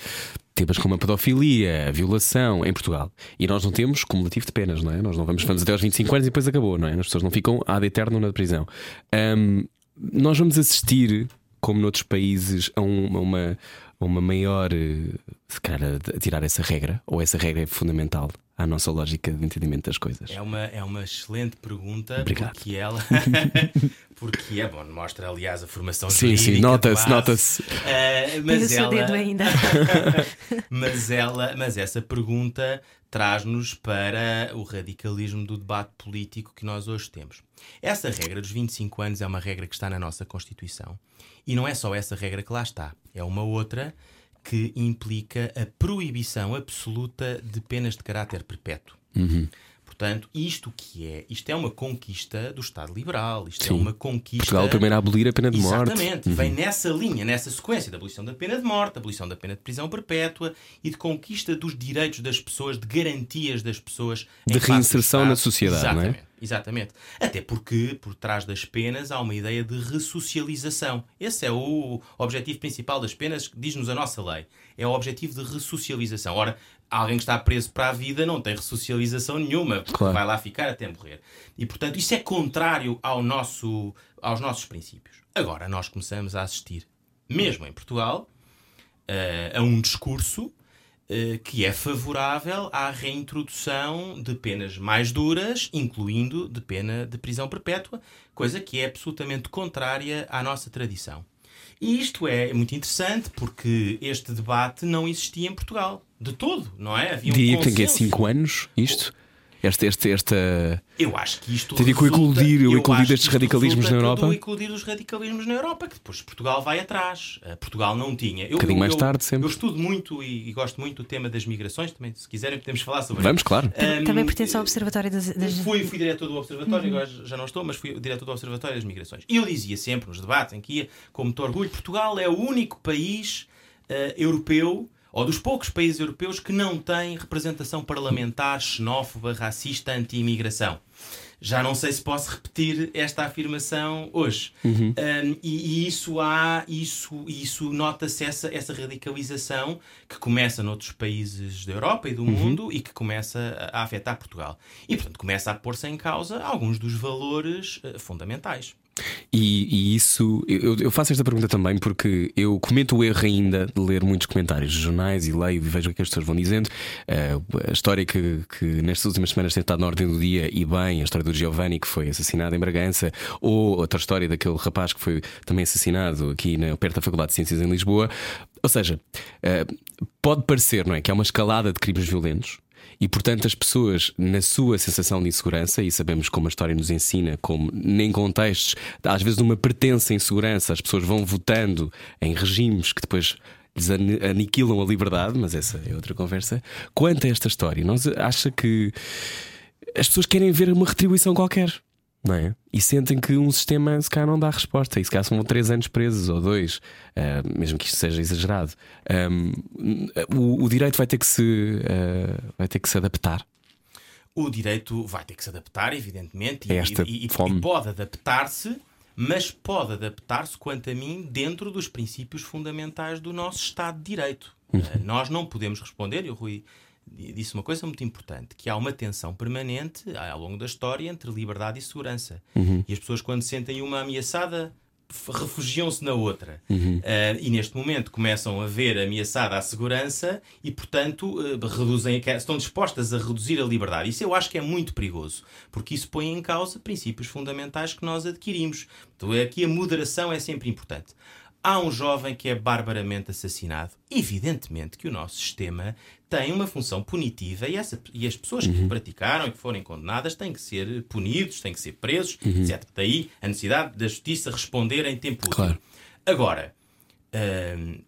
temas como a pedofilia, a violação em Portugal. E nós não temos cumulativo de penas, não é? Nós não vamos, vamos até aos 25 anos e depois acabou, não é? As pessoas não ficam ad eterno na prisão. Ahm, nós vamos assistir, como noutros países, a um- uma, uma maior. eh, Se calhar, a tirar essa regra, ou essa regra é fundamental à nossa lógica de entendimento das coisas. É uma, é uma excelente pergunta Obrigado. porque ela porque é bom, mostra aliás a formação Sim, jurídica sim, de nota-se, nota-se. Tem o mas seu ela, dedo ainda. mas ela, mas essa pergunta traz-nos para o radicalismo do debate político que nós hoje temos. Essa regra dos 25 anos é uma regra que está na nossa Constituição. E não é só essa regra que lá está, é uma outra que implica a proibição absoluta de penas de caráter perpétuo. Portanto, isto que é? Isto é uma conquista do Estado liberal, isto Sim. é uma conquista. Portugal primeiro a abolir a pena de morte. Exatamente, vem nessa linha, nessa sequência da abolição da pena de morte, da abolição da pena de prisão perpétua e de conquista dos direitos das pessoas, de garantias das pessoas De reinserção na sociedade, não é? Exatamente. Até porque por trás das penas há uma ideia de ressocialização. Esse é o objetivo principal das penas, diz-nos a nossa lei. É o objetivo de ressocialização. Ora, alguém que está preso para a vida não tem ressocialização nenhuma, porque Claro. vai lá ficar até morrer. E portanto, isso é contrário ao nosso, aos nossos princípios. Agora, nós começamos a assistir, mesmo em Portugal, eh, a um discurso que é favorável à reintrodução de penas mais duras, incluindo de pena de prisão perpétua, coisa que é absolutamente contrária à nossa tradição. E isto é muito interessante porque este debate não existia em Portugal, de todo, não é? Havia um Diria que tem que é consenso. 5 anos isto? Esta, esta, esta. Eu acho que isto Tem o eclodir- o eu eclodir destes radicalismos na Europa? eclodir dos radicalismos na Europa, que depois Portugal vai atrás. Uh, Portugal não tinha. Eu, Um bocadinho eu- mais eu- tarde, sempre. Eu estudo muito e, e gosto muito do tema das migrações. Também, se quiserem, podemos falar sobre Vamos, claro. isso. Um, Também pertence ao Observatório das. das... Fui, fui diretor do Observatório, agora já não estou, mas fui diretor do Observatório das Migrações. E eu dizia sempre nos debates em que ia, com muito orgulho, Portugal é o único país eh, europeu, ou dos poucos países europeus, que não tem representação parlamentar xenófoba, racista, anti-imigração. Já não sei se posso repetir esta afirmação hoje. Um, e, e isso há, isso, isso nota-se essa, essa radicalização que começa noutros países da Europa e do mundo e que começa a, a afetar Portugal. E, portanto, começa a pôr-se em causa alguns dos valores eh, fundamentais. E, e isso, eu, eu faço esta pergunta também porque eu cometo o erro ainda de ler muitos comentários de jornais e leio e vejo o que as pessoas vão dizendo. Uh, a história que, que nestas últimas semanas tem estado na ordem do dia e bem, a história do Giovanni que foi assassinado em Bragança, ou outra história daquele rapaz que foi também assassinado aqui na, perto da Faculdade de Ciências em Lisboa. Ou seja, uh, pode parecer não é, que é uma escalada de crimes violentos. E portanto, as pessoas, na sua sensação de insegurança, e sabemos como a história nos ensina, como nem contextos, às vezes, numa pertença insegurança, as pessoas vão votando em regimes que depois aniquilam a liberdade, mas essa é outra conversa. Quanto a esta história, nós acha que as pessoas querem ver uma retribuição qualquer não é? E sentem que um sistema se calhar não dá resposta, e se calhar são três anos presos ou dois, uh, mesmo que isto seja exagerado. Um, o, o, direito vai ter que se uh, vai ter que se adaptar. O direito vai ter que se adaptar, evidentemente, e, Esta e, e, e pode adaptar-se, mas pode adaptar-se, quanto a mim, dentro dos princípios fundamentais do nosso Estado de Direito. Uhum. Uh, nós não podemos responder, e o Rui disse uma coisa muito importante, que há uma tensão permanente ao longo da história entre liberdade e segurança. Uhum. E as pessoas, quando sentem uma ameaçada, refugiam-se na outra. Uhum. Uh, e neste momento começam a ver ameaçada a segurança e, portanto, uh, reduzem, estão dispostas a reduzir a liberdade. Isso eu acho que é muito perigoso, porque isso põe em causa princípios fundamentais que nós adquirimos. Então, aqui a moderação é sempre importante há um jovem que é barbaramente assassinado. Evidentemente que o nosso sistema tem uma função punitiva e, essa, e as pessoas que Uhum. praticaram e que forem condenadas têm que ser punidos, têm que ser presos, Uhum. etc. Daí a necessidade da justiça responder em tempo útil. Claro. Agora, hum,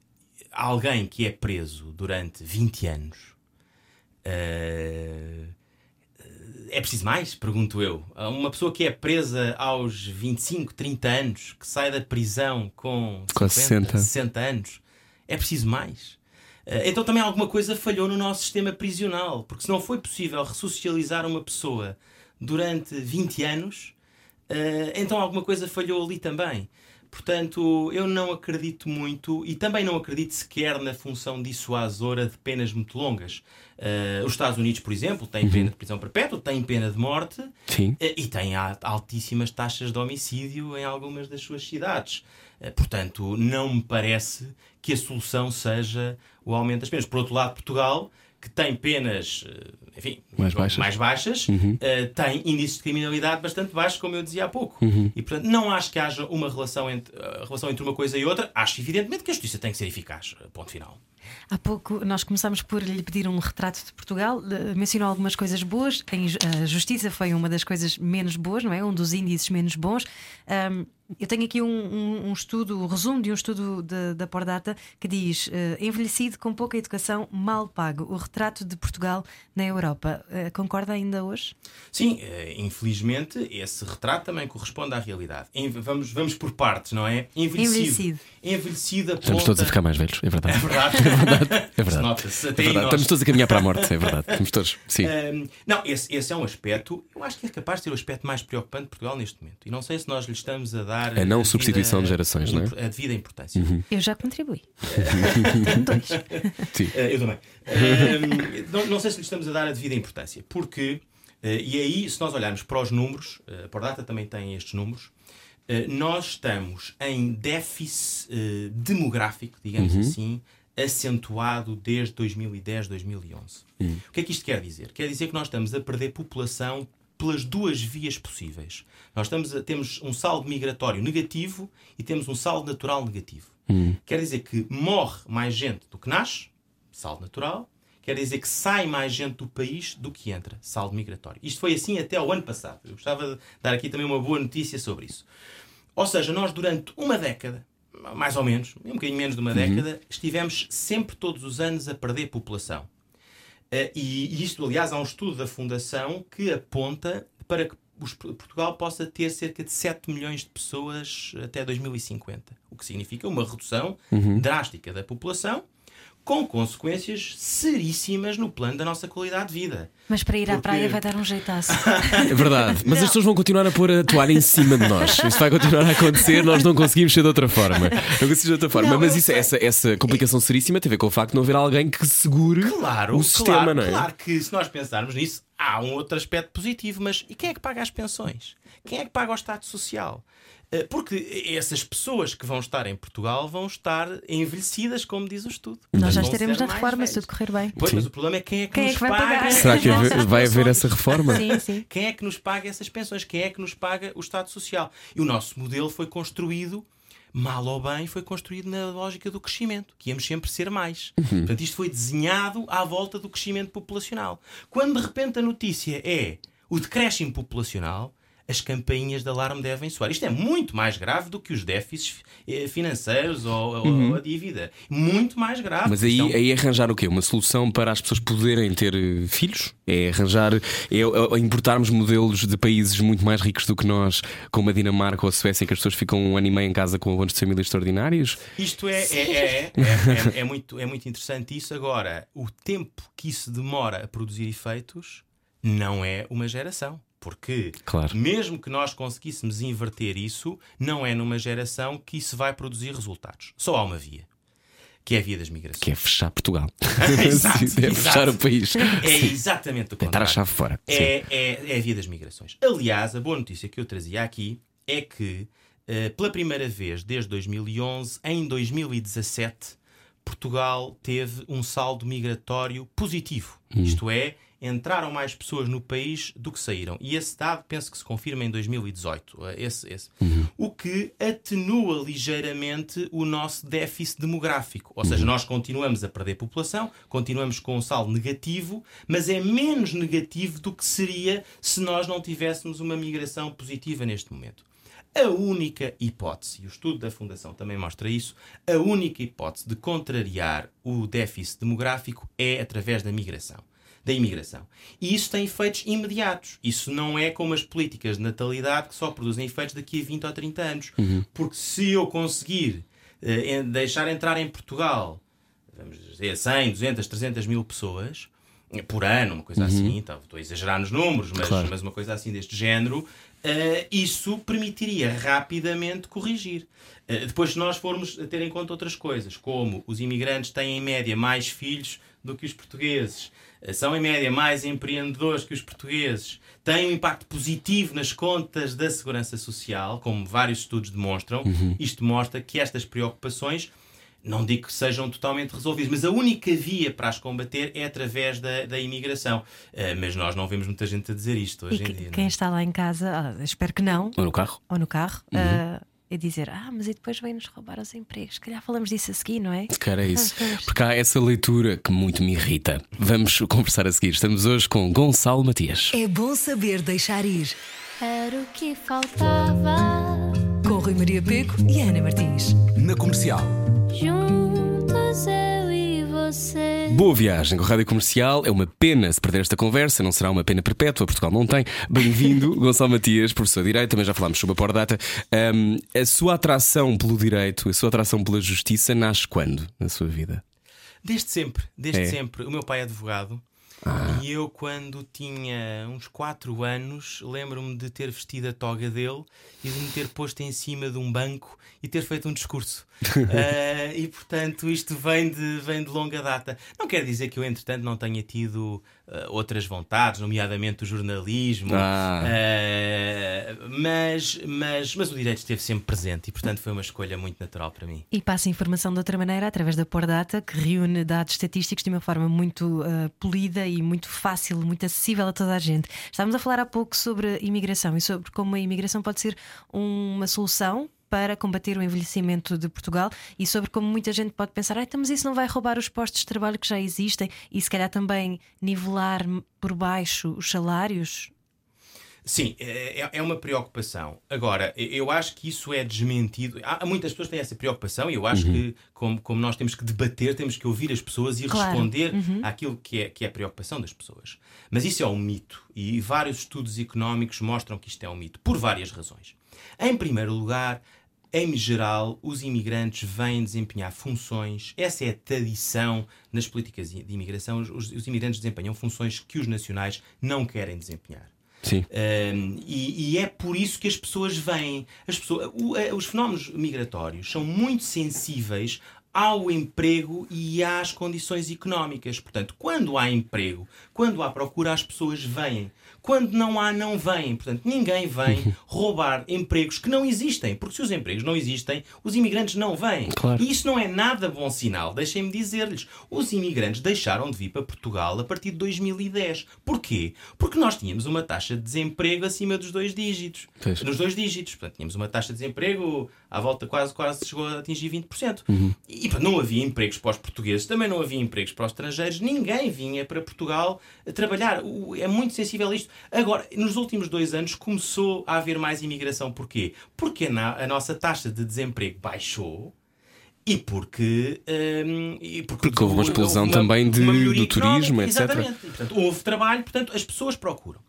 alguém que é preso durante 20 anos. hum, é preciso mais? Pergunto eu. Uma pessoa que é presa aos 25, 30 anos, que sai da prisão com Quase 50, 60. 60 anos, é preciso mais? Eh, Então também alguma coisa falhou no nosso sistema prisional, porque se não foi possível ressocializar uma pessoa durante 20 anos, eh, então alguma coisa falhou ali também. Portanto, eu não acredito muito e também não acredito sequer na função dissuasora de penas muito longas. Eh, os Estados Unidos, por exemplo, têm pena de prisão perpétua, têm pena de morte eh, e têm altíssimas taxas de homicídio em algumas das suas cidades. Eh, Portanto, não me parece que a solução seja o aumento das penas. Por outro lado, Portugal, que tem penas, eh, enfim, Mais baixas. mais baixas, eh, tem índices de criminalidade bastante baixos, como eu dizia há pouco. Uhum. E, portanto, não acho que haja uma relação entre, a relação entre uma coisa e outra. Acho, evidentemente, que a justiça tem que ser eficaz. Ponto final. Há pouco nós começámos por lhe pedir um retrato de Portugal, mencionou algumas coisas boas, a justiça foi uma das coisas menos boas, não é? Um dos índices menos bons. Ahm, eu tenho aqui um, um- um estudo, um resumo de um estudo de- da Pordata que diz eh, envelhecido com pouca educação, mal pago. O retrato de Portugal na Europa. Eh, concorda ainda hoje? Sim, eh, infelizmente, esse retrato também corresponde à realidade. Em- vamos, vamos por partes, não é? Envelhecido. Envelhecido. Envelhecido aponta... Estamos todos a ficar mais velhos, é verdade. É verdade. É verdade. É Até aí verdade. nós. Estamos todos a caminhar para a morte, é verdade. Estamos todos. Sim. Não, esse, esse é um aspecto, eu acho que é capaz de ser o aspecto mais preocupante de Portugal neste momento. E não sei se nós lhe estamos a dar. A não devida- substituição de gerações, não é? Uhum. A devida importância. Eu já contribuí. Tenho dois. Sim. Eh, eu também. Ahm, não, não sei se lhe estamos a dar a devida importância, porque, eh, e aí, se nós olharmos para os números, eh, a Pordata também tem estes números, eh, nós estamos em déficit eh, demográfico, digamos assim, acentuado desde 2010, 2011. O que é que isto quer dizer? Quer dizer que nós estamos a perder população pelas duas vias possíveis. Nós estamos a- temos um saldo migratório negativo e temos um saldo natural negativo. Quer dizer que morre mais gente do que nasce, saldo natural. Quer dizer que sai mais gente do país do que entra, saldo migratório. Isto foi assim até ao ano passado. Eu gostava de dar aqui também uma boa notícia sobre isso. Ou seja, nós durante uma década, mais ou menos, um bocadinho menos de uma década, estivemos sempre todos os anos a perder população. Eh, e isto, aliás, há um estudo da Fundação que aponta para que Portugal possa ter cerca de 7 milhões de pessoas até 2050. O que significa uma redução drástica da população, com consequências seríssimas no plano da nossa qualidade de vida. Mas para ir à Porque- praia vai dar um jeitaço. É verdade. Mas as pessoas vão continuar a pôr a toalha em cima de nós. Isso vai continuar a acontecer, nós não conseguimos ser de outra forma. Não conseguimos de outra forma. Não, Mas isso, essa, essa complicação seríssima tem a ver com o facto de não haver alguém que segure Claro, o sistema, claro, não é? claro que se nós pensarmos nisso, há um outro aspecto positivo, mas e quem é que paga as pensões? Quem é que paga o Estado Social? Eh, Porque essas pessoas que vão estar em Portugal vão estar envelhecidas, como diz o estudo. Nós já estaremos na reforma, se tudo correr bem. Pois, Sim. mas o problema é quem é que Quem é nos que vai paga. pagar? Será que vai haver essa reforma? Sim, sim. Quem é que nos paga essas pensões? Quem é que nos paga o Estado Social? E o nosso modelo foi construído, mal ou bem, foi construído na lógica do crescimento, que íamos sempre ser mais. Portanto, isto foi desenhado à volta do crescimento populacional. Quando de repente a notícia é o decréscimo populacional, as campainhas de alarme devem soar. Isto é muito mais grave do que os déficits eh, financeiros ou, ou a dívida. Muito mais grave. Mas aí, é um- aí é arranjar o quê? Uma solução para as pessoas poderem ter eh, filhos? É arranjar, é, é importarmos modelos de países muito mais ricos do que nós, como a Dinamarca ou a Suécia, em que as pessoas ficam um ano e meio em casa com abonos de família extraordinários? Isto é, é, é, é, é- é muito, é muito interessante isso. Agora, o tempo que isso demora a produzir efeitos não é uma geração. Porque, Claro. mesmo que nós conseguíssemos inverter isso, não é numa geração que isso vai produzir resultados. Só há uma via, que é a via das migrações. Que é fechar Portugal. Exato, Sim, é exato. fechar o país. É Sim. exatamente o a contrário. chave fora. É, é, é a via das migrações. Aliás, a boa notícia que eu trazia aqui é que, eh, pela primeira vez desde 2011, em 2017, Portugal teve um saldo migratório positivo. Isto é, entraram mais pessoas no país do que saíram. E esse dado penso que se confirma em 2018. eh, Esse, esse. O que atenua ligeiramente o nosso déficit demográfico. Ou seja, nós continuamos a perder população, continuamos com um saldo negativo, mas é menos negativo do que seria se nós não tivéssemos uma migração positiva neste momento. A única hipótese, e o estudo da Fundação também mostra isso, a única hipótese de contrariar o déficit demográfico é através da migração. Da imigração. E isso tem efeitos imediatos. Isso não é como as políticas de natalidade que só produzem efeitos daqui a 20 ou 30 anos. Porque se eu conseguir en- deixar entrar em Portugal, vamos dizer, 100, 200, 300 mil pessoas eh, por ano, uma coisa assim, então, estou a exagerar nos números, mas, Claro. mas uma coisa assim deste género, eh, isso permitiria rapidamente corrigir. Eh, depois, se nós formos a ter em conta outras coisas, como os imigrantes têm em média mais filhos do que os portugueses, são em média mais empreendedores que os portugueses, têm um impacto positivo nas contas da segurança social, como vários estudos demonstram, isto mostra que estas preocupações não digo que sejam totalmente resolvidos, mas a única via para as combater é através da, da imigração. Eh, mas nós não vemos muita gente a dizer isto E hoje em que- dia. não é? quem está lá em casa, ah, espero que não, Ou no carro? ou no carro, Uhum. ah, é dizer: Ah, mas e depois vem-nos roubar os empregos. Se calhar falamos disso a seguir, não é? Cara, é isso. Ah, pois. Porque há essa leitura que muito me irrita. Vamos conversar a seguir. Estamos hoje com Gonçalo Matias. É bom saber deixar ir. Era o que faltava. Com Rui Maria Peco e Ana Martins. Na comercial. Juntos eu e você. Boa viagem com a Rádio Comercial. É uma pena se perder esta conversa, não será uma pena perpétua, Portugal não tem. Bem-vindo, Gonçalo Matias, professor de Direito, também já falámos sobre a Pordata. Um, a sua atração pelo direito, a sua atração pela justiça nasce quando na sua vida? Desde sempre, desde É. sempre. O meu pai é advogado. E eu, quando tinha uns 4 anos, lembro-me de ter vestido a toga dele e de me ter posto em cima de um banco e ter feito um discurso. Ah, e portanto, isto vem de, vem de longa data. Não quer dizer que eu, entretanto, não tenha tido ah, outras vontades, nomeadamente o jornalismo, Ah. Ah, mas, mas, mas o direito esteve sempre presente e, portanto, foi uma escolha muito natural para mim. E passa a informação de outra maneira através da Pordata, que reúne dados estatísticos de uma forma muito ah, polida e muito fácil, muito acessível a toda a gente. Estávamos a falar há pouco sobre a imigração e sobre como a imigração pode ser uma solução para combater o envelhecimento de Portugal e sobre como muita gente pode pensar, ah, então, mas isso não vai roubar os postos de trabalho que já existem e se calhar também nivelar por baixo os salários. Sim, é, é uma preocupação. Agora, eu acho que isso é desmentido. Há muitas pessoas que têm essa preocupação e eu acho que, como, como nós temos que debater, temos que ouvir as pessoas e Claro. responder àquilo que é, que é a preocupação das pessoas. Mas isso é um mito e vários estudos económicos mostram que isto é um mito, por várias razões. Em primeiro lugar, em geral, os imigrantes vêm desempenhar funções, essa é a tradição nas políticas de imigração, os, os imigrantes desempenham funções que os nacionais não querem desempenhar. Sim. Um, e, e é por isso que as pessoas vêm. As pessoas, o- os fenómenos migratórios são muito sensíveis ao emprego e às condições económicas. Portanto, quando há emprego, quando há procura, as pessoas vêm. Quando não há, não vêm. Portanto, ninguém vem roubar empregos que não existem. Porque se os empregos não existem, os imigrantes não vêm. Claro. E isso não é nada bom sinal. Deixem-me dizer-lhes. Os imigrantes deixaram de vir para Portugal a partir de 2010. Porquê? Porque nós tínhamos uma taxa de desemprego acima dos dois dígitos. Nos dois dígitos. Portanto, tínhamos uma taxa de desemprego à volta quase, quase chegou a atingir 20%. E pá, não havia empregos para os portugueses, também não havia empregos para os estrangeiros. Ninguém vinha para Portugal a trabalhar. É muito sensível isto. Agora, nos últimos dois anos começou a haver mais imigração. Porquê? Porque a nossa taxa de desemprego baixou. E porque, hum, e Porque houve uma explosão também de- do turismo, etc. Exatamente. E, portanto, houve trabalho, portanto, as pessoas procuram.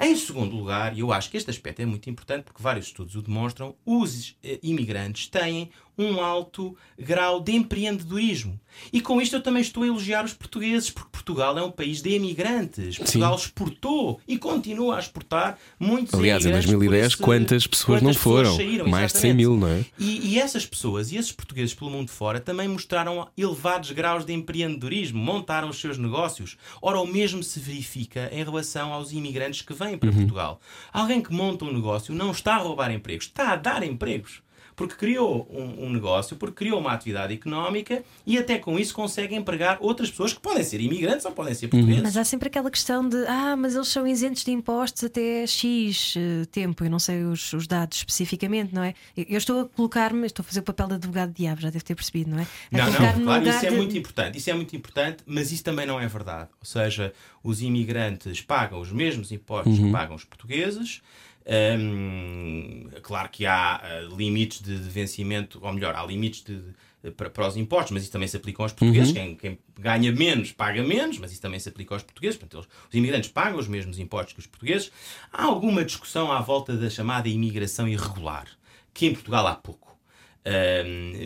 Em segundo lugar, e eu acho que este aspecto é muito importante porque vários estudos o demonstram, os eh, imigrantes têm um alto grau de empreendedorismo. E com isto eu também estou a elogiar os portugueses, porque Portugal é um país de imigrantes. Portugal exportou e continua a exportar muitos Aliás, em imigrantes. por 2010, esse- quantas pessoas não quantas pessoas foram? saíram, Mais de 100 exatamente. mil, não é? E, e essas pessoas e esses portugueses pelo mundo fora também mostraram elevados graus de empreendedorismo, montaram os seus negócios. Ora, o mesmo se verifica em relação aos imigrantes que vêm para Portugal. Alguém que monta um negócio não está a roubar empregos, está a dar empregos. Porque criou um, um negócio, porque criou uma atividade económica e até com isso consegue empregar outras pessoas que podem ser imigrantes ou podem ser portugueses. Mas há sempre aquela questão de ah, mas eles são isentos de impostos até X eh, tempo, eu não sei os, os dados especificamente, não é? Eu, estou a colocar-me, estou a fazer o papel de advogado de diabo, já deve ter percebido, não é? A Não, não, claro, isso é de- muito importante. Isso é muito importante, mas isso também não é verdade. Ou seja, os imigrantes pagam os mesmos impostos que pagam os portugueses. Hum, claro que há ah, limites de, de vencimento, ou melhor, há limites de, de- para, para os impostos, mas isso também se aplica aos portugueses. Quem, quem ganha menos paga menos, mas isso também se aplica aos portugueses. Portanto, eles- os imigrantes pagam os mesmos impostos que os portugueses. Há alguma discussão à volta da chamada imigração irregular, que em Portugal há pouco.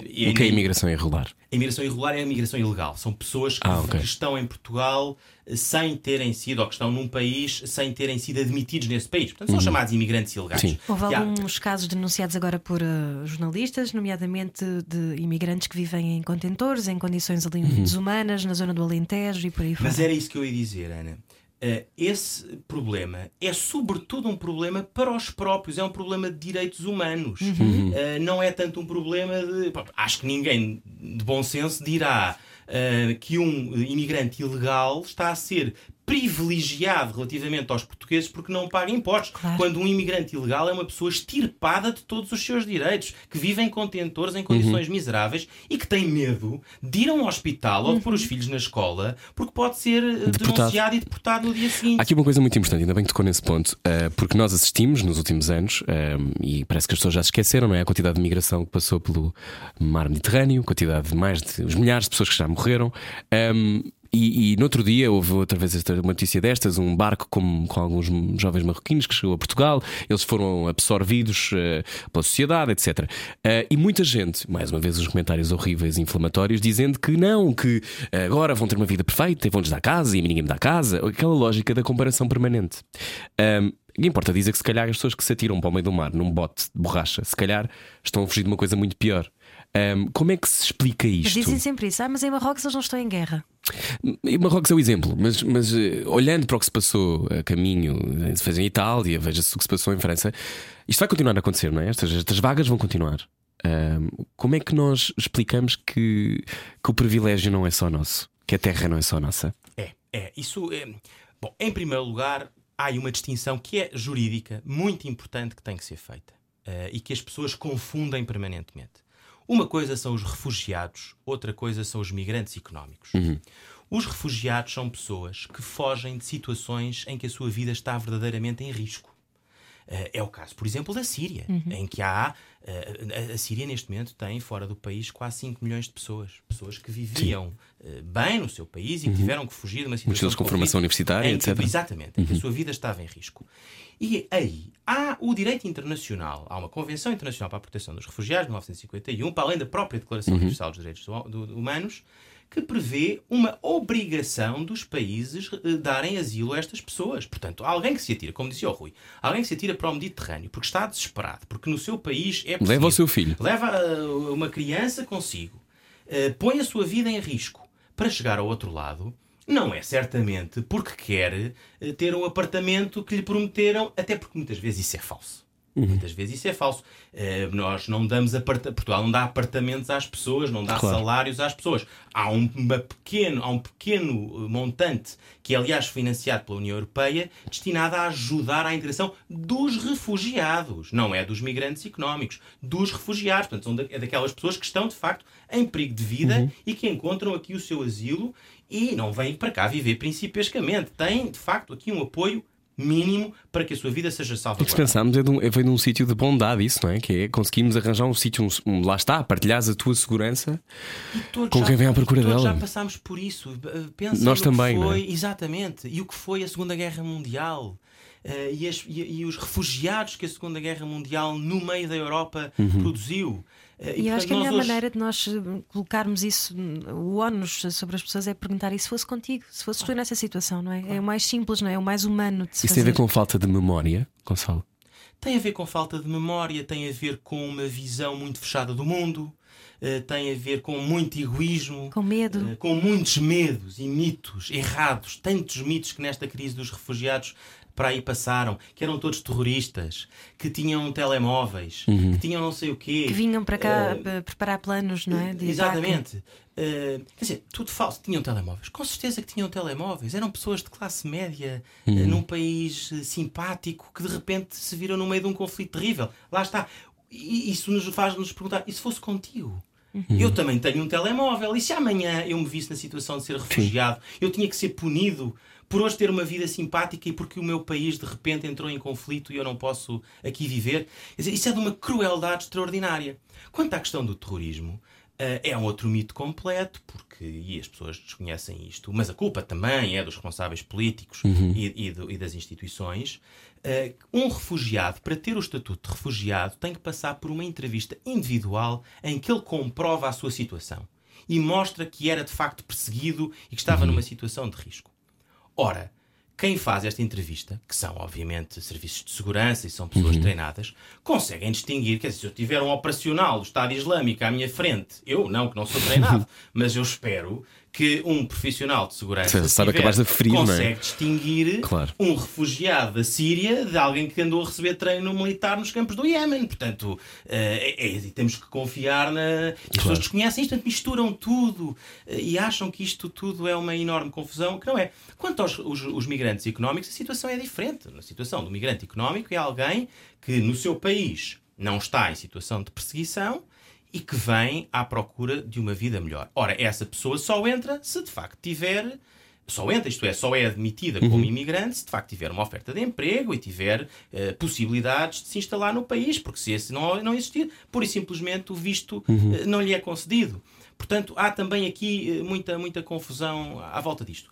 E O que é imigração irregular? a imigração irregular é a imigração ilegal. São pessoas que, Ah, ok. que estão em Portugal eh, sem terem sido, ou que estão num país sem terem sido admitidos nesse país. Portanto, são chamados imigrantes ilegais. Sim. Houve E há- alguns casos denunciados agora por eh, jornalistas, nomeadamente de imigrantes que vivem em contentores, em condições ali Uhum. desumanas, na zona do Alentejo e por aí fora. Mas era isso que eu ia dizer, Ana. Eh, esse problema é sobretudo um problema para os próprios, é um problema de direitos humanos. Eh, não é tanto um problema de. Acho que ninguém de bom senso dirá eh, que um imigrante ilegal está a ser privilegiado relativamente aos portugueses porque não paga impostos. Claro. Quando um imigrante ilegal é uma pessoa extirpada de todos os seus direitos, que vive em contentores em condições miseráveis e que tem medo de ir a um hospital ou de pôr os filhos na escola porque pode ser eh, Deportado. denunciado e deportado no dia seguinte. Há aqui uma coisa muito importante, ainda bem que tocou nesse ponto, eh, porque nós assistimos nos últimos anos, eh, e parece que as pessoas já se esqueceram, não é? A quantidade de migração que passou pelo mar Mediterrâneo, a quantidade de mais de os milhares de pessoas que já morreram. E, e no outro dia houve outra vez esta, uma notícia destas: um barco com, com alguns jovens marroquinos que chegou a Portugal, eles foram absorvidos eh, pela sociedade, etc. Eh, e muita gente, mais uma vez, os comentários horríveis e inflamatórios, dizendo que não, que agora vão ter uma vida perfeita e vão-lhes dar casa e ninguém me dá casa. Aquela lógica da comparação permanente. Um, e importa dizer que se calhar as pessoas que se atiram para o meio do mar num bote de borracha, se calhar estão a fugir de uma coisa muito pior. Um, como é que se explica Mas isto? dizem sempre isso, ah, mas em Marrocos eles não estão em guerra. E Marrocos é o exemplo, mas, mas eh, olhando para o que se passou a caminho, eh, se fez em Itália, veja-se o que se passou em França, isto vai continuar a acontecer, não é? Estas, estas vagas vão continuar. Ahm, como é que nós explicamos que, que o privilégio não é só nosso? Que a terra não é só nossa? É, é. Isso é. Bom, em primeiro lugar, há aí uma distinção que é jurídica, muito importante, que tem que ser feita eh, e que as pessoas confundem permanentemente. Uma coisa são os refugiados, outra coisa são os migrantes económicos. Os refugiados são pessoas que fogem de situações em que a sua vida está verdadeiramente em risco. Eh, É o caso, por exemplo, da Síria, em que há. eh, a- A Síria, neste momento, tem fora do país quase 5 milhões de pessoas. Pessoas que viviam eh, bem no seu país e que tiveram que fugir de uma situação. deles de com formação universitária, que- etc. Exatamente, em que a sua vida estava em risco. E aí há o direito internacional, há uma Convenção Internacional para a Proteção dos Refugiados, de 1951, para além da própria Declaração Universal dos Direitos Humanos, que prevê uma obrigação dos países eh, darem asilo a estas pessoas. Portanto, alguém que se atira, como dizia o Rui, alguém que se atira para o Mediterrâneo porque está desesperado, porque no seu país é Leva o possível- seu filho. Leva uh, uma criança consigo. eh, põe a sua vida em risco para chegar ao outro lado, não é certamente porque quer eh, ter um apartamento que lhe prometeram, até porque muitas vezes isso é falso. Muitas vezes isso é falso. Eh, nós não damos Portugal não dá apartamentos às pessoas, não dá Claro. salários às pessoas. Há um, pequeno, há um pequeno eh, montante, que é aliás financiado pela União Europeia, destinado a ajudar à integração dos refugiados. Não é dos migrantes económicos, dos refugiados. Portanto, são da, é daquelas pessoas que estão de facto em perigo de vida e que encontram aqui o seu asilo e não vêm para cá viver principescamente. Têm de facto aqui um apoio mínimo para que a sua vida seja E que se pensamos é de um, é, vem de um sítio de bondade, isso, não é? Que é conseguimos arranjar um sítio, um, um- lá está, partilhares a tua segurança. Com já- quem vem à procura todos dela. já passámos por isso. Uh, Pensa Nós também, é? foi, Exatamente. E o que foi a Segunda Guerra Mundial. Uh, e, as- e- e os refugiados que a Segunda Guerra Mundial no meio da Europa Uhum. produziu. E eu acho que a melhor hoje- maneira de nós eh, colocarmos isso, o ónus sobre as pessoas, é perguntar e se fosse contigo, se fosses tu nessa situação, não é? É o mais simples, não é? É o mais humano de se Isso tem a ver fazer. com falta de memória, Gonçalo. Tem a ver com falta de memória, tem a ver com uma visão muito fechada do mundo, uh, tem a ver com muito egoísmo. Com medo. Eh, com muitos medos e mitos errados, tantos mitos que nesta crise dos refugiados para aí passaram, que eram todos terroristas, que tinham telemóveis, que tinham não sei o quê. Que vinham para cá Eh, para preparar planos, não é? De. Exatamente. Uh, quer dizer, tudo falso. Tinham telemóveis. Com certeza que tinham telemóveis. Eram pessoas de classe média, uh, num país uh, simpático, que de repente se viram no meio de um conflito terrível. Lá está. E isso nos faz-nos perguntar: e se fosse contigo? Eu também tenho um telemóvel. E se amanhã eu me visse na situação de ser refugiado, eu tinha que ser punido por hoje ter uma vida simpática e porque o meu país de repente entrou em conflito e eu não posso aqui viver? Dizer, isso é de uma crueldade extraordinária. Quanto à questão do terrorismo, eh, é um outro mito completo, porque e as pessoas desconhecem isto, mas a culpa também é dos responsáveis políticos e, e do- e das instituições. Eh, um refugiado, para ter o estatuto de refugiado, tem que passar por uma entrevista individual em que ele comprova a sua situação e mostra que era de facto perseguido e que estava numa situação de risco. Ora, quem faz esta entrevista, que são obviamente serviços de segurança e são pessoas treinadas, conseguem distinguir, quer dizer, se eu tiver um operacional do Estado Islâmico à minha frente, eu não, que não sou treinado, mas eu espero que um profissional de segurança Sabe, capaz de ferir, não é? consegue distinguir Claro. um refugiado da Síria de alguém que andou a receber treino militar nos campos do Iémen. Portanto, eh, é- é- temos que confiar na. As pessoas desconhecem isto, misturam tudo eh, e acham que isto tudo é uma enorme confusão, que não é. Quanto aos os, os migrantes económicos, a situação é diferente. Na situação do migrante económico é alguém que no seu país não está em situação de perseguição e que vem à procura de uma vida melhor. Ora, essa pessoa só entra se de facto tiver. Só entra, isto é, só é admitida como imigrante se de facto tiver uma oferta de emprego e tiver eh, possibilidades de se instalar no país, porque se esse não, não existir, pura e simplesmente o visto eh, não lhe é concedido. Portanto, há também aqui eh, muita, muita confusão à volta disto.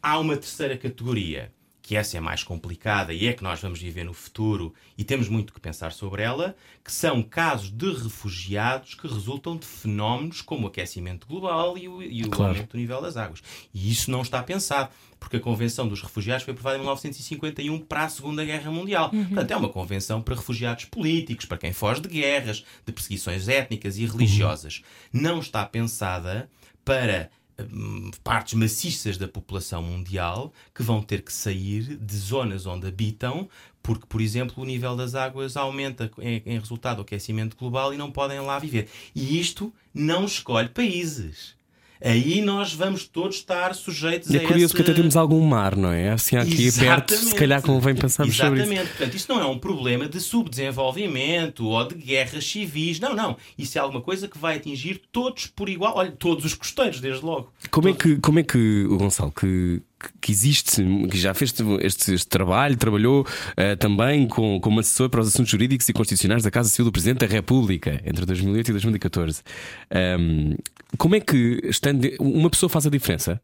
Há uma terceira categoria, que essa é mais complicada e é que nós vamos viver no futuro e temos muito que pensar sobre ela, que são casos de refugiados que resultam de fenómenos como o aquecimento global e o, e o Claro. aumento do nível das águas. E isso não está pensado, porque a Convenção dos Refugiados foi aprovada em 1951 para a Segunda Guerra Mundial. Portanto, é uma convenção para refugiados políticos, para quem foge de guerras, de perseguições étnicas e religiosas. Não está pensada para partes maciças da população mundial que vão ter que sair de zonas onde habitam porque, por exemplo, o nível das águas aumenta em, em resultado do aquecimento global e não podem lá viver. E isto não escolhe países. Aí nós vamos todos estar sujeitos E é a curioso esse... que até temos algum mar, não é? Assim aqui perto, se Exatamente. calhar convém pensarmos sobre isso. Exatamente. Portanto, isso não é um problema de subdesenvolvimento ou de guerras civis. Não, não. Isso é alguma coisa que vai atingir todos por igual. Olha, todos os costeiros, desde logo. Como é que, como é que o Gonçalo, que, que- existe, que já fez este, este trabalho, trabalhou eh, também com, como assessor para os assuntos jurídicos e constitucionais da Casa Civil do Presidente da República entre 2008 e 2014, Ahm, como é que estando, uma pessoa faz a diferença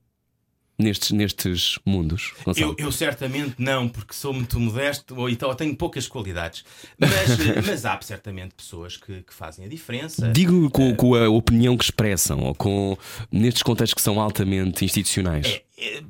nestes, nestes mundos? Eu, eu certamente não, porque sou muito modesto ou então tenho poucas qualidades. Mas, eh, mas há certamente pessoas que, que fazem a diferença. Digo com, com a opinião que expressam ou com nestes contextos que são altamente institucionais. É,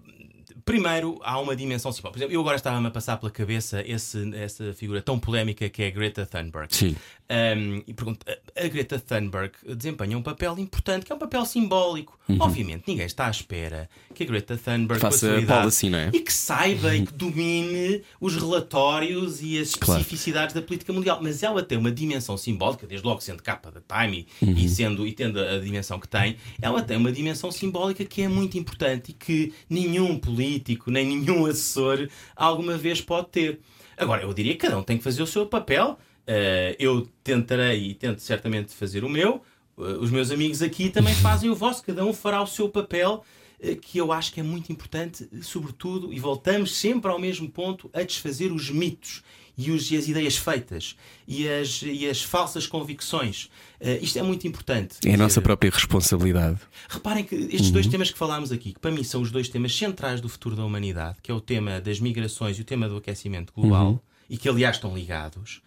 Primeiro, há uma dimensão simbólica. Por exemplo, eu agora estava-me a passar pela cabeça esse, essa figura tão polémica que é a Greta Thunberg. Sim. Um, e pergunto, a- Greta Thunberg desempenha um papel importante, que é um papel simbólico. Obviamente, ninguém está à espera que a Greta Thunberg Faça idade, policy, não é? e que saiba e que domine os relatórios e as Claro. especificidades da política mundial. Mas ela tem uma dimensão simbólica, desde logo sendo capa da Time e, Uhum. e sendo, e tendo a dimensão que tem, ela tem uma dimensão simbólica que é muito importante e que nenhum político, nem nenhum assessor alguma vez pode ter. Agora, eu diria que cada um tem que fazer o seu papel. Uh, eu tentarei e tento certamente fazer o meu. Uh, os meus amigos aqui também fazem o vosso, cada um fará o seu papel, uh, que eu acho que é muito importante, sobretudo, e voltamos sempre ao mesmo ponto, a desfazer os mitos e, os- e as ideias feitas e as, e as falsas convicções. Uh, isto é muito importante. É a nossa dizer, própria responsabilidade. Reparem que estes dois temas que falámos aqui, que para mim são os dois temas centrais do futuro da humanidade, que é o tema das migrações e o tema do aquecimento global, e que aliás estão ligados,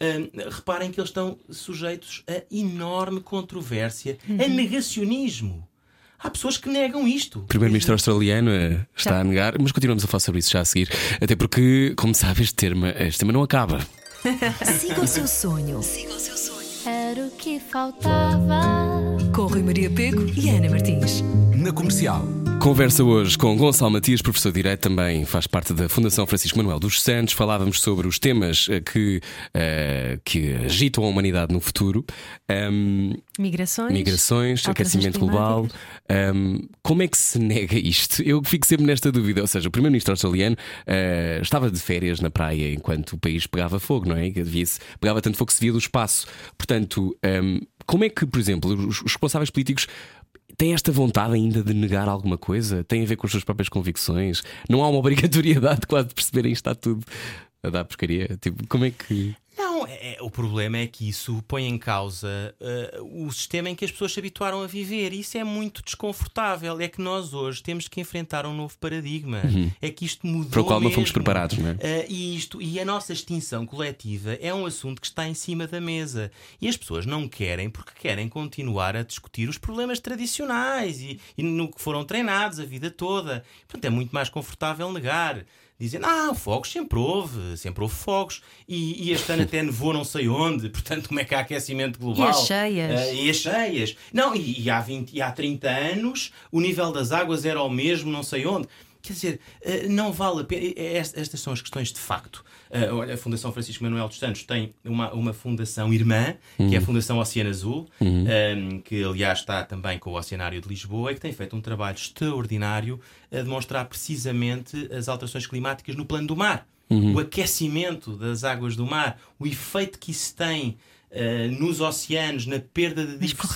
hum, reparem que eles estão sujeitos a enorme controvérsia, a negacionismo. Há pessoas que negam isto. O primeiro-ministro australiano eh, está a negar, mas continuamos a falar sobre isso já a seguir. Até porque, como sabe, este tema, este tema não acaba. Siga o seu sonho. Siga o seu sonho. Era o que faltava. Com Rui Maria Peco e Ana Martins. Na comercial. Conversa hoje com Gonçalo Matias, professor de Direito, também faz parte da Fundação Francisco Manuel dos Santos. Falávamos sobre os temas eh, que, eh, que agitam a humanidade no futuro. Ahm, Migrações. migrações, aquecimento global. Ahm, como é que se nega isto? Eu fico sempre nesta dúvida. Ou seja, o primeiro-ministro australiano eh, estava de férias na praia enquanto o país pegava fogo, não é? Pegava tanto fogo que se via do espaço. Portanto, ahm, como é que, por exemplo, os responsáveis políticos têm esta vontade ainda de negar alguma coisa? Tem a ver com as suas próprias convicções? Não há uma obrigatoriedade quase de perceberem está tudo a dar porcaria? Tipo, como é que. Não, é- é- o problema é que isso põe em causa eh, o sistema em que as pessoas se habituaram a viver. Isso é muito desconfortável. É que nós hoje temos que enfrentar um novo paradigma. É que isto mudou. Uhum. Para o qual não fomos mesmo. preparados, não é? Eh, e, isto, e a nossa extinção coletiva é um assunto que está em cima da mesa. E as pessoas não querem porque querem continuar a discutir os problemas tradicionais e, e no que foram treinados a vida toda. Portanto, é muito mais confortável negar. Dizendo, ah, fogos sempre houve, sempre houve fogos, e, e este ano até nevou não sei onde, portanto, como é que há aquecimento global? E as cheias? Eh, e as cheias. Não, e, e há 20, e há 30 anos o nível das águas era o mesmo, não sei onde. Quer dizer, eh, não vale a pena. eh, est- Estas são as questões de facto. Eh, Olha, a Fundação Francisco Manuel dos Santos tem uma, uma fundação irmã, que é a Fundação Oceano Azul, eh, que aliás está também com o Oceanário de Lisboa e que tem feito um trabalho extraordinário a demonstrar precisamente as alterações climáticas no plano do mar. O aquecimento das águas do mar, o efeito que isso tem eh, nos oceanos, na perda de Nas correntes,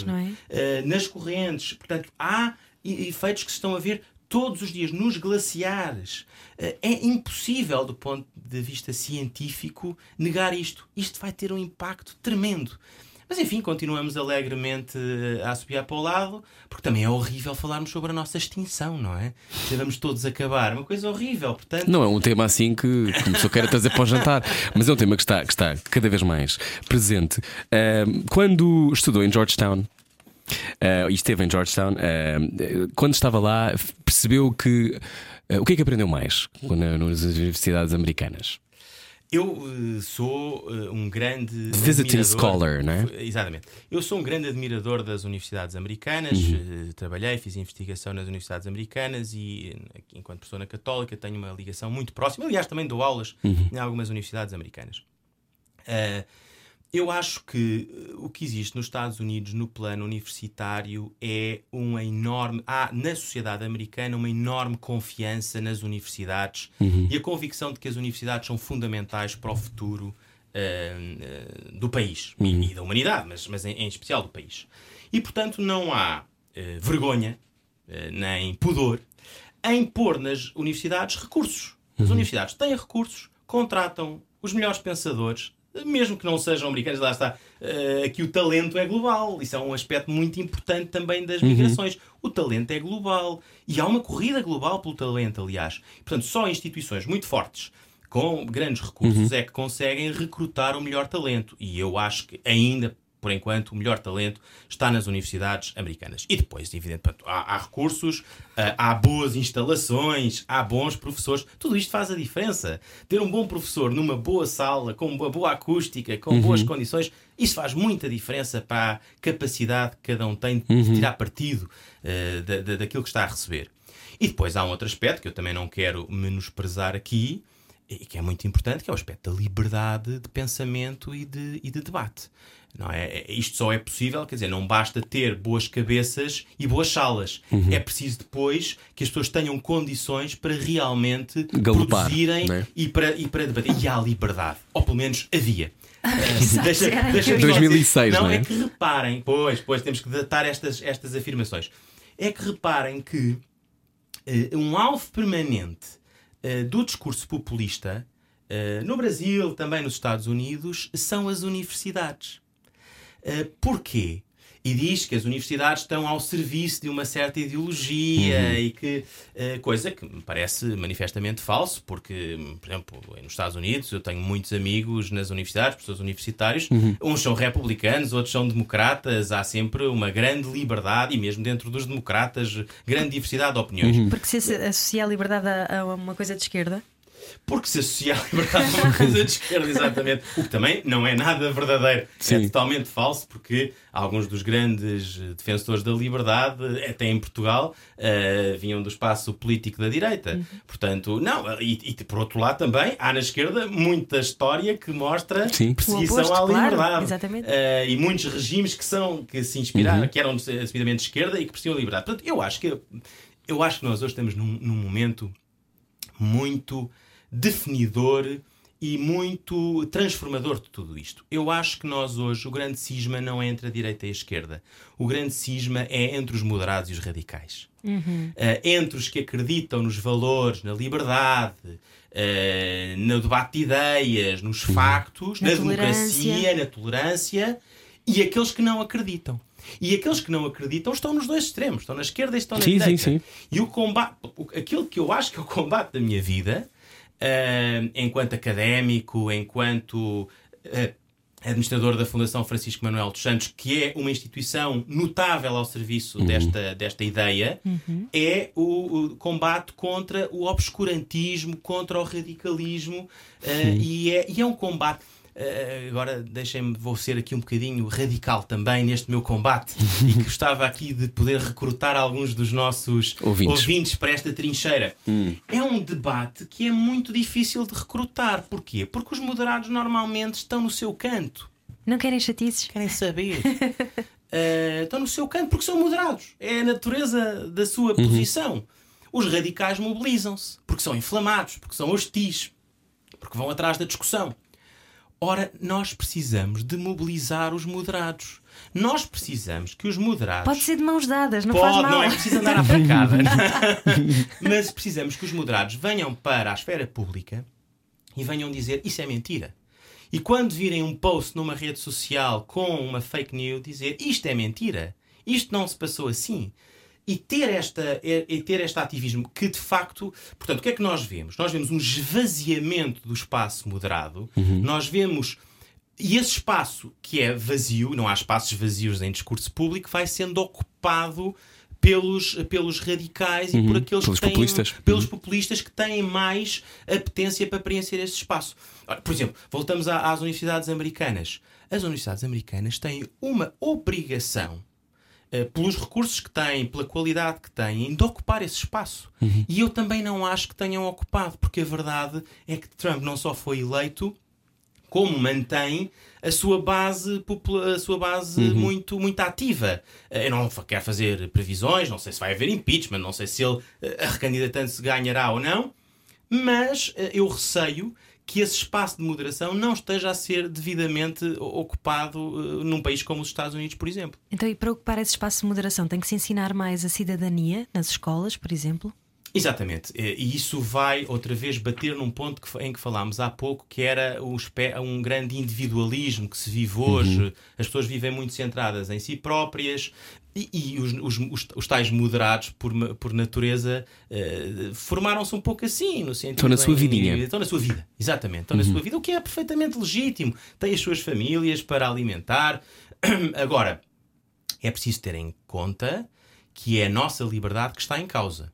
diversidade, não é? eh, nas correntes. Portanto, há efeitos que se estão a ver todos os dias nos glaciares. Eh, é impossível, do ponto de vista científico, negar isto. Isto vai ter um impacto tremendo. Mas enfim, continuamos alegremente eh, a assobiar para o lado, porque também é horrível falarmos sobre a nossa extinção, não é? Vamos todos acabar. Uma coisa horrível, portanto. Não é um tema assim que começou a trazer para o jantar, mas é um tema que está, que está cada vez mais presente. Ahm, quando estudou em Georgetown, ah, e esteve em Georgetown, ah, quando estava lá, percebeu que. ah, o que é que aprendeu mais quando- nas universidades americanas? Eu sou um grande. Visiting scholar, não é? Exatamente. Eu sou um grande admirador das universidades americanas. Uhum. Trabalhei, fiz investigação nas universidades americanas e, enquanto pessoa na católica, tenho uma ligação muito próxima. Aliás, também dou aulas Uhum. em algumas universidades americanas. Eh, eu acho que eh, o que existe nos Estados Unidos no plano universitário é uma enorme. Há na sociedade americana uma enorme confiança nas universidades e a convicção de que as universidades são fundamentais para o futuro eh, do país e, e da humanidade, mas, mas em, em especial do país. E portanto não há eh, vergonha nem pudor em pôr nas universidades recursos. As universidades têm recursos, contratam os melhores pensadores, mesmo que não sejam americanos, lá está. eh, aqui o talento é global. Isso é um aspecto muito importante também das migrações. O talento é global. E há uma corrida global pelo talento, aliás. Portanto, só instituições muito fortes, com grandes recursos, é que conseguem recrutar o melhor talento. E eu acho que ainda por enquanto, o melhor talento está nas universidades americanas. E depois, evidentemente, há, há recursos, ah, há boas instalações, há bons professores. Tudo isto faz a diferença. Ter um bom professor numa boa sala, com uma boa acústica, com boas condições, isso faz muita diferença para a capacidade que cada um tem de tirar partido ah, da, da- daquilo que está a receber. E depois há um outro aspecto que eu também não quero menosprezar aqui, e que é muito importante, que é o aspecto da liberdade de pensamento e de, e de debate. Não é? É- Isto só é possível, quer dizer, não basta ter boas cabeças e boas salas. É preciso depois que as pessoas tenham condições para realmente Galopar, produzirem não é? e, para, e para debater. E há liberdade. Ou pelo menos havia. Deixa- era deixa-me eu só 2006, dizer- não é? é que reparem, pois, pois, temos que datar estas, estas afirmações. É que reparem que eh, um alvo permanente eh, do discurso populista eh, no Brasil, também nos Estados Unidos, são as universidades. Uh, porquê? E diz que as universidades estão ao serviço de uma certa ideologia e que. uh, coisa que me parece manifestamente falso, porque, por exemplo, nos Estados Unidos eu tenho muitos amigos nas universidades, professores universitários, uns são republicanos, outros são democratas, há sempre uma grande liberdade e mesmo dentro dos democratas, grande diversidade de opiniões. Porque se associa a liberdade a, a uma coisa de esquerda. Porque se associa a liberdade a uma coisa de esquerda, exatamente. O que também não é nada verdadeiro. É Sim. totalmente falso, porque alguns dos grandes eh, defensores da liberdade, eh, até em Portugal, eh, vinham do espaço político da direita. Portanto, não. E, e, por outro lado também, há na esquerda muita história que mostra Sim. perseguição oposto, à claro, liberdade. exatamente. Eh, e muitos regimes que são que se inspiraram, que eram assumidamente de esquerda e que perseguiam a liberdade. Portanto, eu acho que eu acho que nós hoje estamos num, num momento muito definidor e muito transformador de tudo isto. Eu acho que nós hoje, o grande cisma não é entre a direita e a esquerda. O grande cisma é entre os moderados e os radicais. Eh, entre os que acreditam nos valores, na liberdade, eh, no debate de ideias, nos factos, Na na, tolerância. democracia, na tolerância, e aqueles que não acreditam. E aqueles que não acreditam estão nos dois extremos, estão na esquerda e estão na Sim, sim, direita. sim. E o combate, aquilo que eu acho que é o combate da minha vida, ah, enquanto académico, enquanto ah, administrador da Fundação Francisco Manuel dos Santos, que é uma instituição notável ao serviço desta, desta ideia, é o, o combate contra o obscurantismo, contra o radicalismo, ah, e, é, e é um combate. Ah, agora deixem-me, vou ser aqui um bocadinho radical também neste meu combate e que gostava aqui de poder recrutar alguns dos nossos Ouvintes. ouvintes para esta trincheira. É um debate que é muito difícil de recrutar. Porquê? Porque os moderados normalmente estão no seu canto. Não querem chatices? Querem saber. Eh, estão no seu canto porque são moderados. É a natureza da sua posição. Os radicais mobilizam-se porque são inflamados, porque são hostis, porque vão atrás da discussão. Ora, nós precisamos de mobilizar os moderados. Nós precisamos que os moderados. Pode ser de mãos dadas, não Pode, faz mal. não é preciso andar à facada. Mas precisamos que os moderados venham para a esfera pública e venham dizer isso é mentira. E quando virem um post numa rede social com uma fake news, dizer isto é mentira, isto não se passou assim. E ter, esta, e ter este ativismo que de facto. Portanto, o que é que nós vemos? Nós vemos um esvaziamento do espaço moderado, nós vemos. E esse espaço que é vazio, não há espaços vazios em discurso público, vai sendo ocupado pelos, pelos radicais e por aqueles Pelos que têm, populistas. pelos populistas que têm mais apetência para preencher esse espaço. Ora, por exemplo, voltamos à- às universidades americanas. As universidades americanas têm uma obrigação pelos recursos que têm, pela qualidade que têm, de ocupar esse espaço. E eu também não acho que tenham ocupado, porque a verdade é que Trump não só foi eleito, como mantém a sua base, a sua base muito, muito ativa. Eh, Eu não quero fazer previsões, não sei se vai haver impeachment, não sei se ele eh, a recandidatando-se ganhará ou não, mas eh, eu receio que esse espaço de moderação não esteja a ser devidamente ocupado eh, num país como os Estados Unidos, por exemplo. Então, e para ocupar esse espaço de moderação, tem que se ensinar mais a cidadania nas escolas, por exemplo? Exatamente, Eh, e isso vai outra vez bater num ponto que em que falámos há pouco, que era espe- um grande individualismo que se vive hoje. As pessoas vivem muito centradas em si próprias e, e os, os, os, os tais moderados, por, por natureza, eh, formaram-se um pouco assim, no sentido. Estão na sua em- vidinha. Estão na sua vida, exatamente, estão na sua vida, o que é perfeitamente legítimo. Têm as suas famílias para alimentar. Agora, é preciso ter em conta que é a nossa liberdade que está em causa.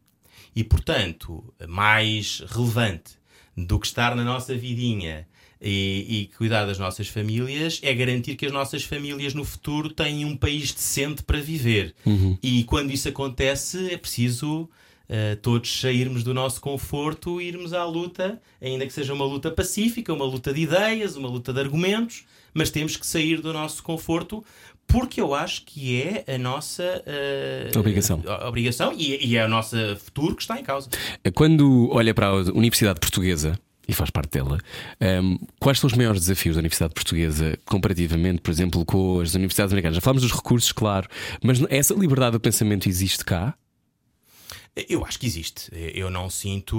E, portanto, mais relevante do que estar na nossa vidinha e, e, cuidar das nossas famílias é garantir que as nossas famílias no futuro têm um país decente para viver. Uhum. E quando isso acontece, é preciso uh, todos sairmos do nosso conforto e irmos à luta, ainda que seja uma luta pacífica, uma luta de ideias, uma luta de argumentos, mas temos que sair do nosso conforto porque eu acho que é a nossa uh, obrigação, obrigação e, e é o nosso futuro que está em causa. Quando olha para a Universidade Portuguesa, e faz parte dela. Um, quais são os maiores desafios da Universidade Portuguesa comparativamente, por exemplo, com as universidades americanas? Já falamos dos recursos, claro, mas essa liberdade do pensamento existe cá? Eu acho que existe. Eu não sinto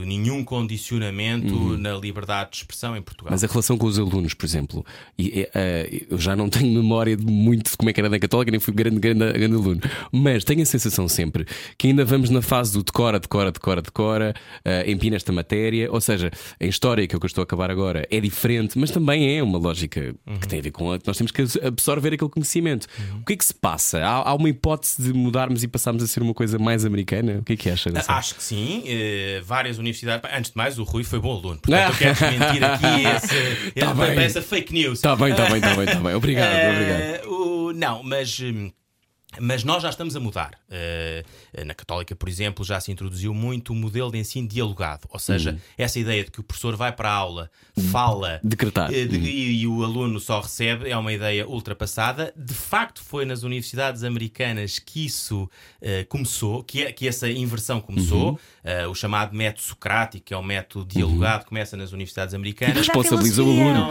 eh, nenhum condicionamento uhum. na liberdade de expressão em Portugal. Mas a relação com os alunos, por exemplo, e, uh, eu já não tenho memória de muito de como é que era na Católica, nem fui grande, grande, grande aluno, mas tenho a sensação sempre que ainda vamos na fase do decora, decora, decora, decora, uh, empina esta matéria. Ou seja, em história, que é o que eu estou a acabar agora, é diferente, mas também é uma lógica uhum. que tem a ver com a, nós temos que absorver aquele conhecimento. Uhum. O que é que se passa? Há, há uma hipótese de mudarmos e passarmos a ser uma coisa mais americana? O que é que acha dessa? Acho que sim. Uh, várias universidades. Antes de mais, o Rui foi bom aluno. Portanto, eu quero desmentir aqui esse, tá essa fake news. Está bem, está bem, está bem, tá bem. Obrigado, uh, obrigado. O, não, mas. Hum, mas nós já estamos a mudar. Uh, na Católica, por exemplo, já se introduziu muito o modelo de ensino dialogado. Ou seja, uhum. essa ideia de que o professor vai para a aula, fala Decretar. Uh, de, uhum. e, e, o aluno só recebe, é uma ideia ultrapassada. De facto, foi nas universidades americanas que isso uh, começou, que, que essa inversão começou. Uhum. o chamado método socrático, que é o método dialogado, uhum. começa nas universidades americanas. E responsabiliza o aluno.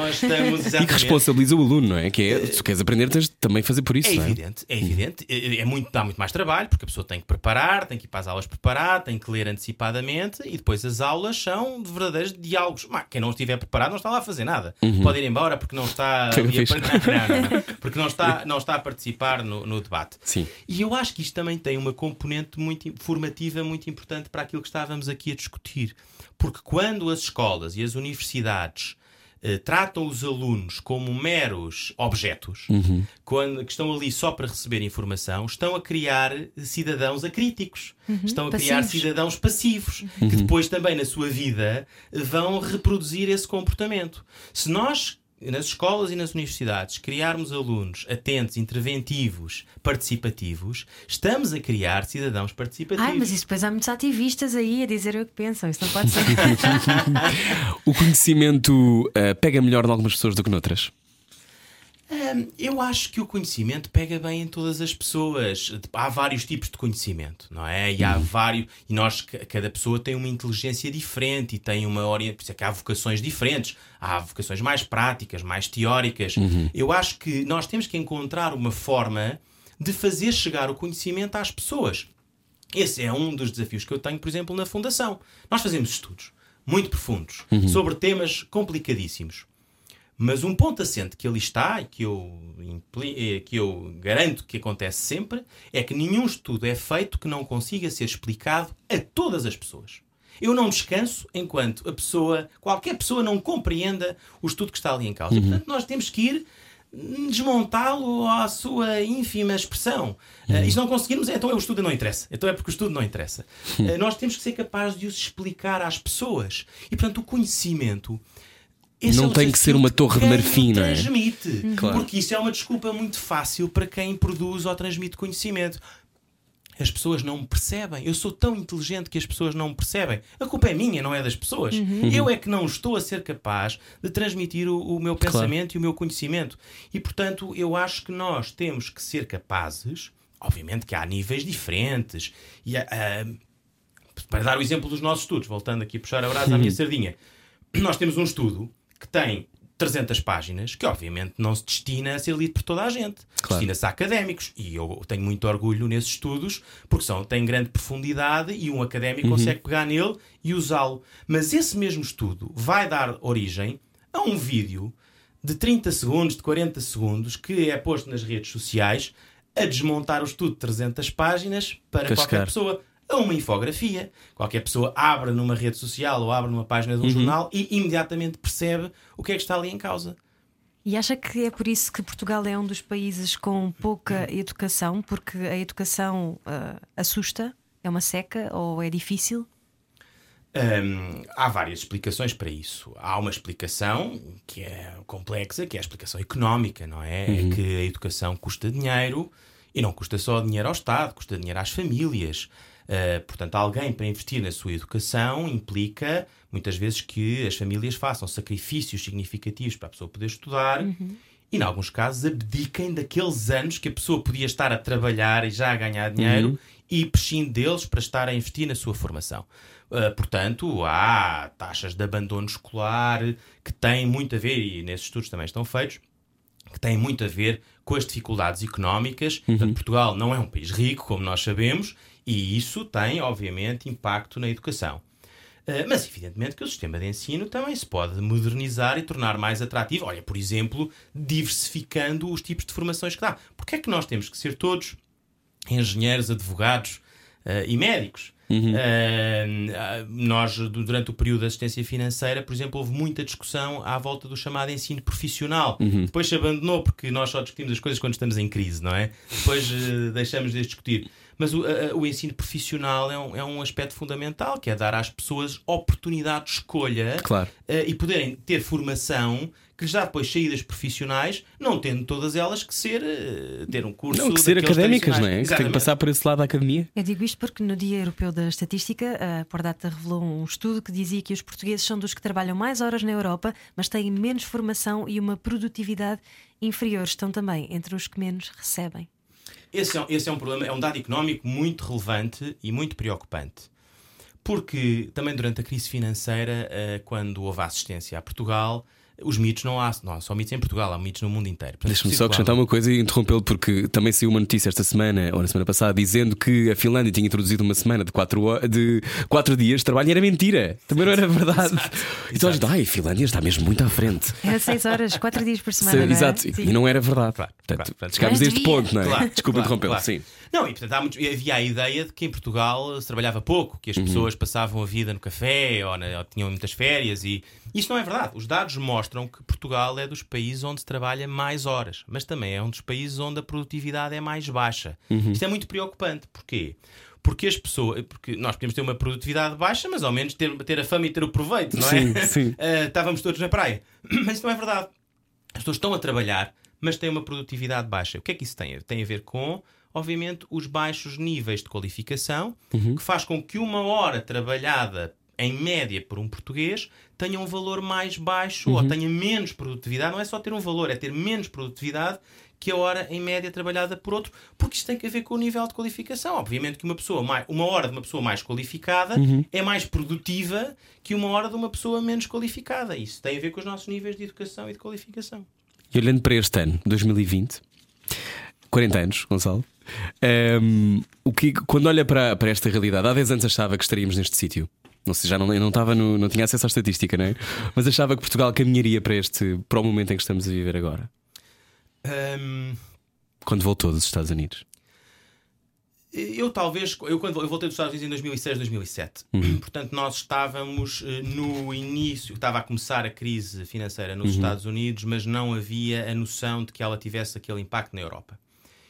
e que responsabiliza o aluno, não é? Que é, se queres aprender, tens de também fazer por isso. É é? evidente, é evidente é muito, dá muito mais trabalho, porque a pessoa tem que preparar, tem que ir para as aulas preparar, tem que ler antecipadamente e depois as aulas são de verdadeiros diálogos. Mas quem não estiver preparado não está lá a fazer nada. Uhum. Pode ir embora porque não está, a... não, não, não, porque não está, não está a participar no, no, debate. Sim. E eu acho que isto também tem uma componente muito formativa muito importante para aquilo que estávamos aqui a discutir. Porque quando as escolas e as universidades eh, tratam os alunos como meros objetos, uhum. quando, que estão ali só para receber informação, estão a criar cidadãos acríticos, uhum. estão a passivos. criar cidadãos passivos, uhum. que depois também na sua vida vão reproduzir esse comportamento. Se nós nas escolas e nas universidades, criarmos alunos atentos, interventivos, participativos, estamos a criar cidadãos participativos. Ai, mas isso depois há muitos ativistas aí a dizer o que pensam, isso não pode ser. o conhecimento uh, pega melhor em algumas pessoas do que noutras? Eu acho que o conhecimento pega bem em todas as pessoas. Há vários tipos de conhecimento, não é? E há uhum. vários. E nós, cada pessoa tem uma inteligência diferente e tem uma orientação. Por isso é que há vocações diferentes. Há vocações mais práticas, mais teóricas. Uhum. Eu acho que nós temos que encontrar uma forma de fazer chegar o conhecimento às pessoas. Esse é um dos desafios que eu tenho, por exemplo, na Fundação. Nós fazemos estudos muito profundos uhum. sobre temas complicadíssimos. Mas um ponto assente que ali está e que eu, eh, que eu garanto que acontece sempre é que nenhum estudo é feito que não consiga ser explicado a todas as pessoas. Eu não descanso enquanto a pessoa, qualquer pessoa, não compreenda o estudo que está ali em causa. Uhum. Portanto, nós temos que ir desmontá-lo à sua ínfima expressão. Uhum. Uh, e se não conseguirmos, então é o estudo não interessa. Então é porque o estudo não interessa. Uh, nós temos que ser capazes de os explicar às pessoas. E, portanto, o conhecimento esse não é tem que ser uma torre de marfim, não é? Transmite. Uhum. Claro. Porque isso é uma desculpa muito fácil para quem produz ou transmite conhecimento. As pessoas não me percebem. Eu sou tão inteligente que as pessoas não me percebem. A culpa é minha, não é das pessoas. Uhum. Eu é que não estou a ser capaz de transmitir o, o meu pensamento claro. e o meu conhecimento. E, portanto, eu acho que nós temos que ser capazes. Obviamente que há níveis diferentes. E, uh, para dar o exemplo dos nossos estudos, voltando aqui a puxar a brasa à minha sardinha, nós temos um estudo que tem 300 páginas, que obviamente não se destina a ser lido por toda a gente. Claro. Destina-se a académicos. E eu tenho muito orgulho nesses estudos, porque são, têm grande profundidade e um académico uhum. consegue pegar nele e usá-lo. Mas esse mesmo estudo vai dar origem a um vídeo de 30 segundos, de 40 segundos, que é posto nas redes sociais a desmontar o estudo de 300 páginas para Cascar. qualquer pessoa a uma infografia. Qualquer pessoa abre numa rede social ou abre numa página de um uhum. jornal e imediatamente percebe o que é que está ali em causa. E acha que é por isso que Portugal é um dos países com pouca educação, porque a educação ah, assusta? É uma seca ou é difícil? Hum, há várias explicações para isso. Há uma explicação que é complexa, que é a explicação económica, não é? É que a educação custa dinheiro e não custa só dinheiro ao Estado, custa dinheiro às famílias. Uh, portanto, alguém para investir na sua educação implica muitas vezes que as famílias façam sacrifícios significativos para a pessoa poder estudar e, em alguns casos, abdiquem daqueles anos que a pessoa podia estar a trabalhar e já a ganhar dinheiro e prescinde deles para estar a investir na sua formação. Uh, portanto, há taxas de abandono escolar que têm muito a ver, e nesses estudos também estão feitos, que têm muito a ver com as dificuldades económicas. Portanto, Portugal não é um país rico, como nós sabemos, e isso tem, obviamente, impacto na educação. Uh, mas, evidentemente, que o sistema de ensino também se pode modernizar e tornar mais atrativo. Olha, por exemplo, diversificando os tipos de formações que dá. Porque é que nós temos que ser todos engenheiros, advogados uh, e médicos? Uh, nós, durante o período da assistência financeira, por exemplo, houve muita discussão à volta do chamado ensino profissional. Depois se abandonou porque nós só discutimos as coisas quando estamos em crise, não é? Depois uh, deixamos de discutir. Mas o, a- o ensino profissional é um, é um aspecto fundamental, que é dar às pessoas oportunidade de escolha Claro. eh, e poderem ter formação que lhes dá depois saídas profissionais, não tendo todas elas que ser eh, ter um curso. Não, que ser académicas, não é? Que tem que passar por esse lado da academia. Eu digo isto porque no Dia Europeu da Estatística, a Pordata revelou um estudo que dizia que os portugueses são dos que trabalham mais horas na Europa, mas têm menos formação e uma produtividade inferior. Estão também entre os que menos recebem. Esse é, um- esse é um problema, é um dado económico muito relevante e muito preocupante. Porque também durante a crise financeira, eh, quando houve assistência a Portugal, os mitos não há, não há só mitos em Portugal, há mitos no mundo inteiro. Deixa-me só circulam. acrescentar uma coisa e interrompê-lo, porque também saiu uma notícia esta semana, ou na semana passada, dizendo que a Finlândia tinha introduzido uma semana de 4 quatro, de quatro dias de trabalho e era mentira. Também não era verdade. Então a gente, ai, a Finlândia está mesmo muito à frente. Era 6 horas, 4 dias por semana. não é? Exato, Sim. e não era verdade. Claro, Portanto, claro, portanto, chegámos a este ponto, não é? Claro, Desculpa claro, interrompê-lo. claro. Sim. Não, e portanto há muitos- havia a ideia de que em Portugal se trabalhava pouco, que as pessoas passavam a vida no café ou, na- ou tinham muitas férias e isso não é verdade. Os dados mostram que Portugal é dos países onde se trabalha mais horas, mas também é um dos países onde a produtividade é mais baixa. Isto é muito preocupante. Porquê? Porque as pessoas, porque nós podemos ter uma produtividade baixa, mas ao menos ter, ter a fama e ter o proveito, não é? Sim, sim. Ah, estávamos todos na praia. Mas isso não é verdade. As pessoas estão a trabalhar, mas têm uma produtividade baixa. O que é que isso tem? Tem a ver com, obviamente, os baixos níveis de qualificação, que faz com que uma hora trabalhada em média por um português tenha um valor mais baixo ou tenha menos produtividade. Não é só ter um valor, é ter menos produtividade que a hora em média trabalhada por outro, porque isso tem que ver com o nível de qualificação. Obviamente que uma pessoa mais, uma hora de uma pessoa mais qualificada é mais produtiva que uma hora de uma pessoa menos qualificada. Isso tem a ver com os nossos níveis de educação e de qualificação. E olhando para este ano, 2020, 40 anos, Gonçalo, ehm, o que, quando olha para, para esta realidade, há 10 anos achava que estaríamos neste sítio. Não sei, já não, não, estava no- não tinha acesso à estatística, não é? Mas achava que Portugal caminharia para, este, para o momento em que estamos a viver agora, Hum, quando voltou dos Estados Unidos. Eu talvez, eu quando eu voltei dos Estados Unidos em 2006, 2007, portanto nós estávamos eh, no início, estava a começar a crise financeira nos Estados Unidos, mas não havia a noção de que ela tivesse aquele impacto na Europa.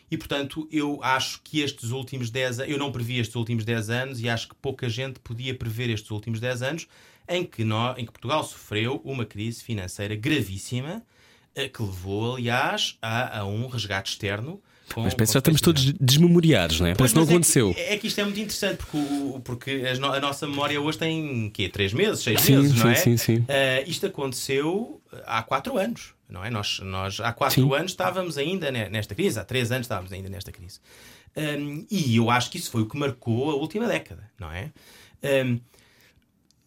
E portanto eu acho que estes últimos 10 anos, eu não previ estes últimos 10 anos e acho que pouca gente podia prever estes últimos 10 anos em que, nós, em que Portugal sofreu uma crise financeira gravíssima eh, que levou, aliás, a, a um resgate externo. com- Mas com já estamos todos desmemoriados, não é? Parece que não mas é aconteceu. que- É que, isto é muito interessante porque, o- porque no- a nossa memória hoje tem quê? Três meses, seis Sim, meses, não sim, é? sim, sim. Ah, isto aconteceu há quatro anos, não é? Nós, nós há quatro Sim. anos estávamos ainda ne- nesta crise, há três anos estávamos ainda nesta crise. Ahm, e eu acho que isso foi o que marcou a última década, não é? Ahm,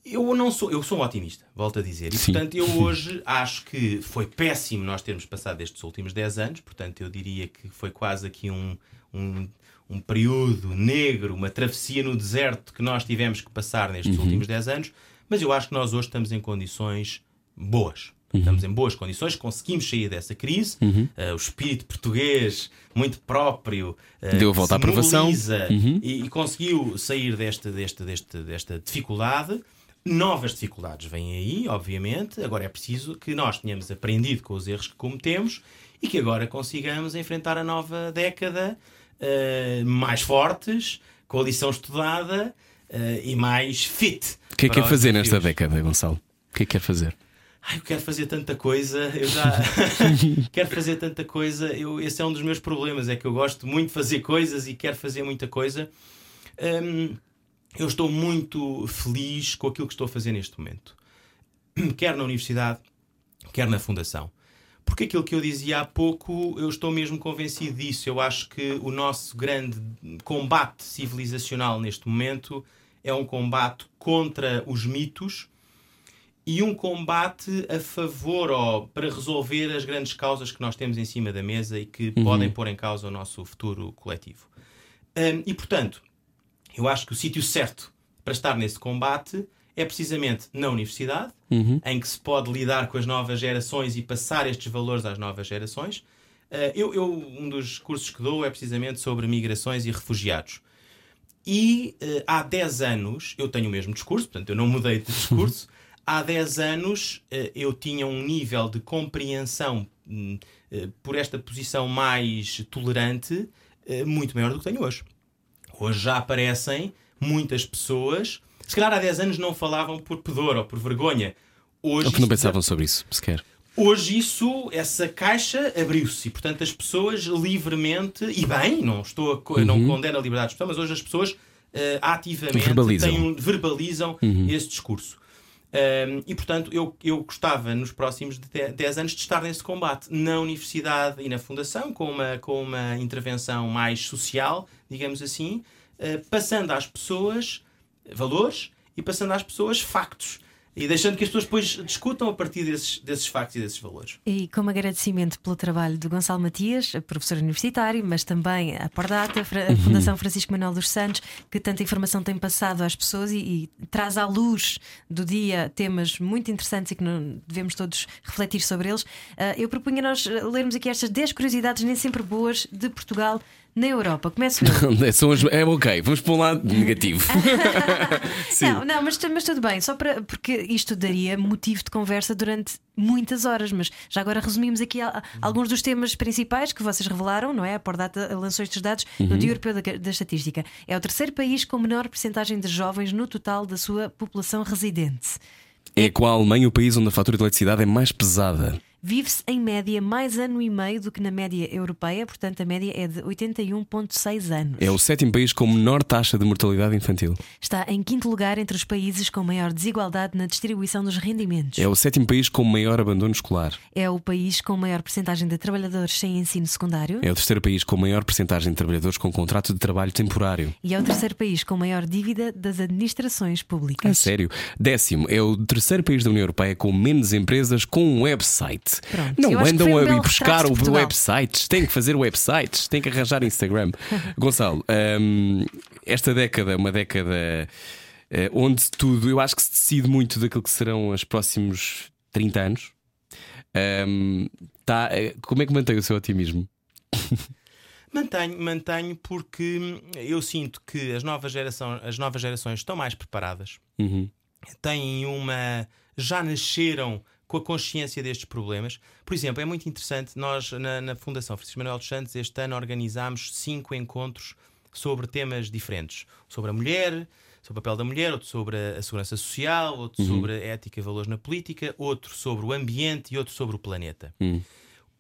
eu não sou, eu sou um otimista, volto a dizer. E Sim. portanto, eu hoje acho que foi péssimo nós termos passado estes últimos 10 anos, portanto, eu diria que foi quase aqui um, um, um período negro, uma travessia no deserto que nós tivemos que passar nestes últimos 10 anos, mas eu acho que nós hoje estamos em condições boas. Estamos em boas condições, conseguimos sair dessa crise. Uh, o espírito português, muito próprio, uh, Deu a volta à aprovação. mobiliza e, e conseguiu sair desta, desta, desta, desta dificuldade. Novas dificuldades vêm aí, obviamente. Agora é preciso que nós tenhamos aprendido com os erros que cometemos e que agora consigamos enfrentar a nova década uh, mais fortes, com a lição estudada e mais fit. O que é que quer fazer nesta década, Gonçalo? O que é que quer fazer? Ai, eu quero fazer tanta coisa, eu já quero fazer tanta coisa. Eu, esse é um dos meus problemas, é que eu gosto muito de fazer coisas e quero fazer muita coisa. Um, eu estou muito feliz com aquilo que estou a fazer neste momento, quer na universidade, quer na fundação. Porque aquilo que eu dizia há pouco, eu estou mesmo convencido disso. Eu acho que o nosso grande combate civilizacional neste momento é um combate contra os mitos e um combate a favor ou para resolver as grandes causas que nós temos em cima da mesa e que uhum. podem pôr em causa o nosso futuro coletivo. Um, e portanto, eu acho que o sítio certo para estar nesse combate é precisamente na universidade, uhum. em que se pode lidar com as novas gerações e passar estes valores às novas gerações. Uh, eu, eu, um dos cursos que dou é precisamente sobre migrações e refugiados. E uh, há 10 anos eu tenho o mesmo discurso, portanto eu não mudei de discurso. Há 10 anos uh, eu tinha um nível de compreensão por esta posição mais tolerante muito maior do que tenho hoje. Hoje já aparecem muitas pessoas, se calhar há 10 anos não falavam por pudor ou por vergonha. Hoje ou que não pensavam sobre isso, sequer. Hoje isso, essa caixa abriu-se e, portanto, as pessoas livremente, e bem, não estou a, uhum. não condeno a liberdade de expressão, mas hoje as pessoas uh, ativamente verbalizam, têm, verbalizam uhum. esse discurso. Um, e portanto, eu, eu gostava nos próximos 10 anos de estar nesse combate. Na universidade e na fundação, com uma, com uma intervenção mais social, digamos assim, uh, passando às pessoas valores e passando às pessoas factos e deixando que as pessoas depois discutam a partir desses, desses factos e desses valores. E como agradecimento pelo trabalho de Gonçalo Matias, professor universitário, mas também a Pordata, a. Fundação Francisco Manuel dos Santos, que tanta informação tem passado às pessoas e, e, traz à luz do dia temas muito interessantes e que não, devemos todos refletir sobre eles. Uh, eu propunha nós lermos aqui estas 10 curiosidades, nem sempre boas, de Portugal na Europa. Começo eu. São as... É ok, vamos para um lado negativo. não, não, mas, mas tudo bem, só para porque isto daria motivo de conversa durante muitas horas, mas já agora resumimos aqui alguns dos temas principais que vocês revelaram, não é? A Pordata lançou estes dados uhum. no Dia Europeu da, da, Estatística. É o terceiro país com menor percentagem de jovens no total da sua população residente. É com a Alemanha o país onde a fatura de eletricidade é mais pesada. Vive-se em média mais ano e meio do que na média europeia, portanto a média é de 81,6 anos. É o sétimo país com menor taxa de mortalidade infantil. Está em quinto lugar entre os países com maior desigualdade na distribuição dos rendimentos. É o sétimo país com maior abandono escolar. É o país com maior percentagem de trabalhadores sem ensino secundário. É o terceiro país com maior percentagem de trabalhadores com contrato de trabalho temporário. E é o terceiro país com maior dívida das administrações públicas. É sério. Décimo, é o terceiro país da União Europeia com menos empresas com um website website. Pronto, não andam um a ir buscar o websites, têm que fazer websites, têm que arranjar Instagram. Gonçalo, um, esta década, uma década uh, onde tudo, eu acho que se decide muito daquilo que serão os próximos 30 anos. Um, tá, eh, como é que mantém o seu otimismo? Mantenho, mantenho porque eu sinto que as novas, geração, as novas gerações estão mais preparadas, uhum. têm uma. já nasceram com a consciência destes problemas. Por exemplo, é muito interessante, nós na, na Fundação Francisco Manuel dos Santos este ano organizámos cinco encontros sobre temas diferentes. Sobre a mulher, sobre o papel da mulher, outro sobre a, segurança social, outro uhum. sobre a ética e valores na política, outro sobre o ambiente e outro sobre o planeta. Uhum.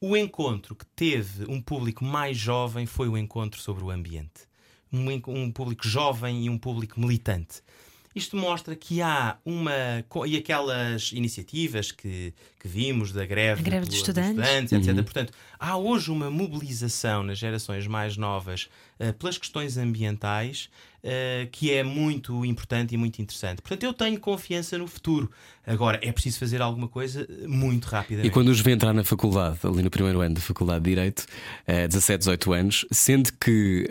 O encontro que teve um público mais jovem foi o encontro sobre o ambiente. Um, um público jovem e um público militante. Isto mostra que há uma. E aquelas iniciativas que, que vimos da greve, greve dos estudantes, estudantes etc. Uhum. Portanto, há hoje uma mobilização nas gerações mais novas pelas questões ambientais uh, que é muito importante e muito interessante. Portanto, eu tenho confiança no futuro. Agora, é preciso fazer alguma coisa eh, muito rapidamente. E quando os vê entrar na faculdade, ali no primeiro ano da Faculdade de Direito, uh, 17, 18 anos, sendo que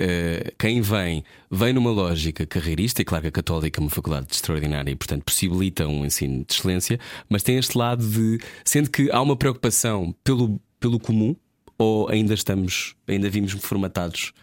quem vem, vem numa lógica carreirista, e claro que a Católica é uma faculdade extraordinária e, portanto, possibilita um ensino de excelência, mas tem este lado de. Sendo que há uma preocupação pelo, pelo comum, ou ainda estamos, ainda vimos formatados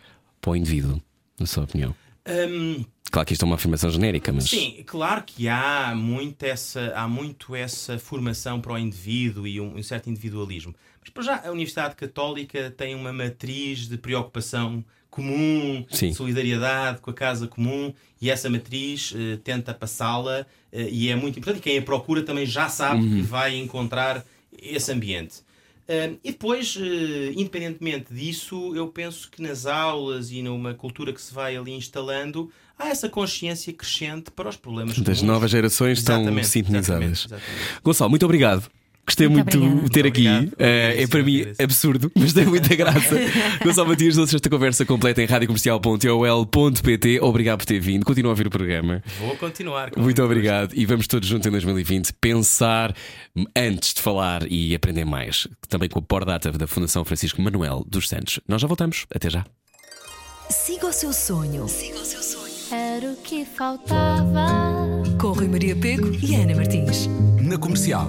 para o indivíduo, na sua opinião? Um, Claro que isto é uma afirmação genérica, mas. Sim, claro que há muito essa, há muito essa formação para o indivíduo e um, um certo individualismo. Mas para já a Universidade Católica tem uma matriz de preocupação comum, Sim. solidariedade com a casa comum e essa matriz eh, tenta passá-la eh, e é muito importante. E quem a procura também já sabe Uhum. que vai encontrar esse ambiente. Um, e depois, eh, independentemente disso, eu penso que nas aulas e numa cultura que se vai ali instalando, há essa consciência crescente para os problemas Das comuns. novas gerações estão sintonizadas. exatamente, exatamente. Gonçalo, muito obrigado. Gostei Muito de ter aqui. obrigado. Eh, é para mim absurdo, mas tem muita graça. Gonçalo Matias, lança esta conversa completa em radiocomercial.ol.pt. Obrigado por ter vindo. Continua a ouvir o programa. Vou continuar. com Muito gosto. obrigado. E vamos todos juntos em 2020 pensar antes de falar e aprender mais. Também com a Pordata da Fundação Francisco Manuel dos Santos. Nós já voltamos. Até já. Siga o seu sonho. Era o que faltava. Com Rui Maria Pego e Ana Martins. Na comercial.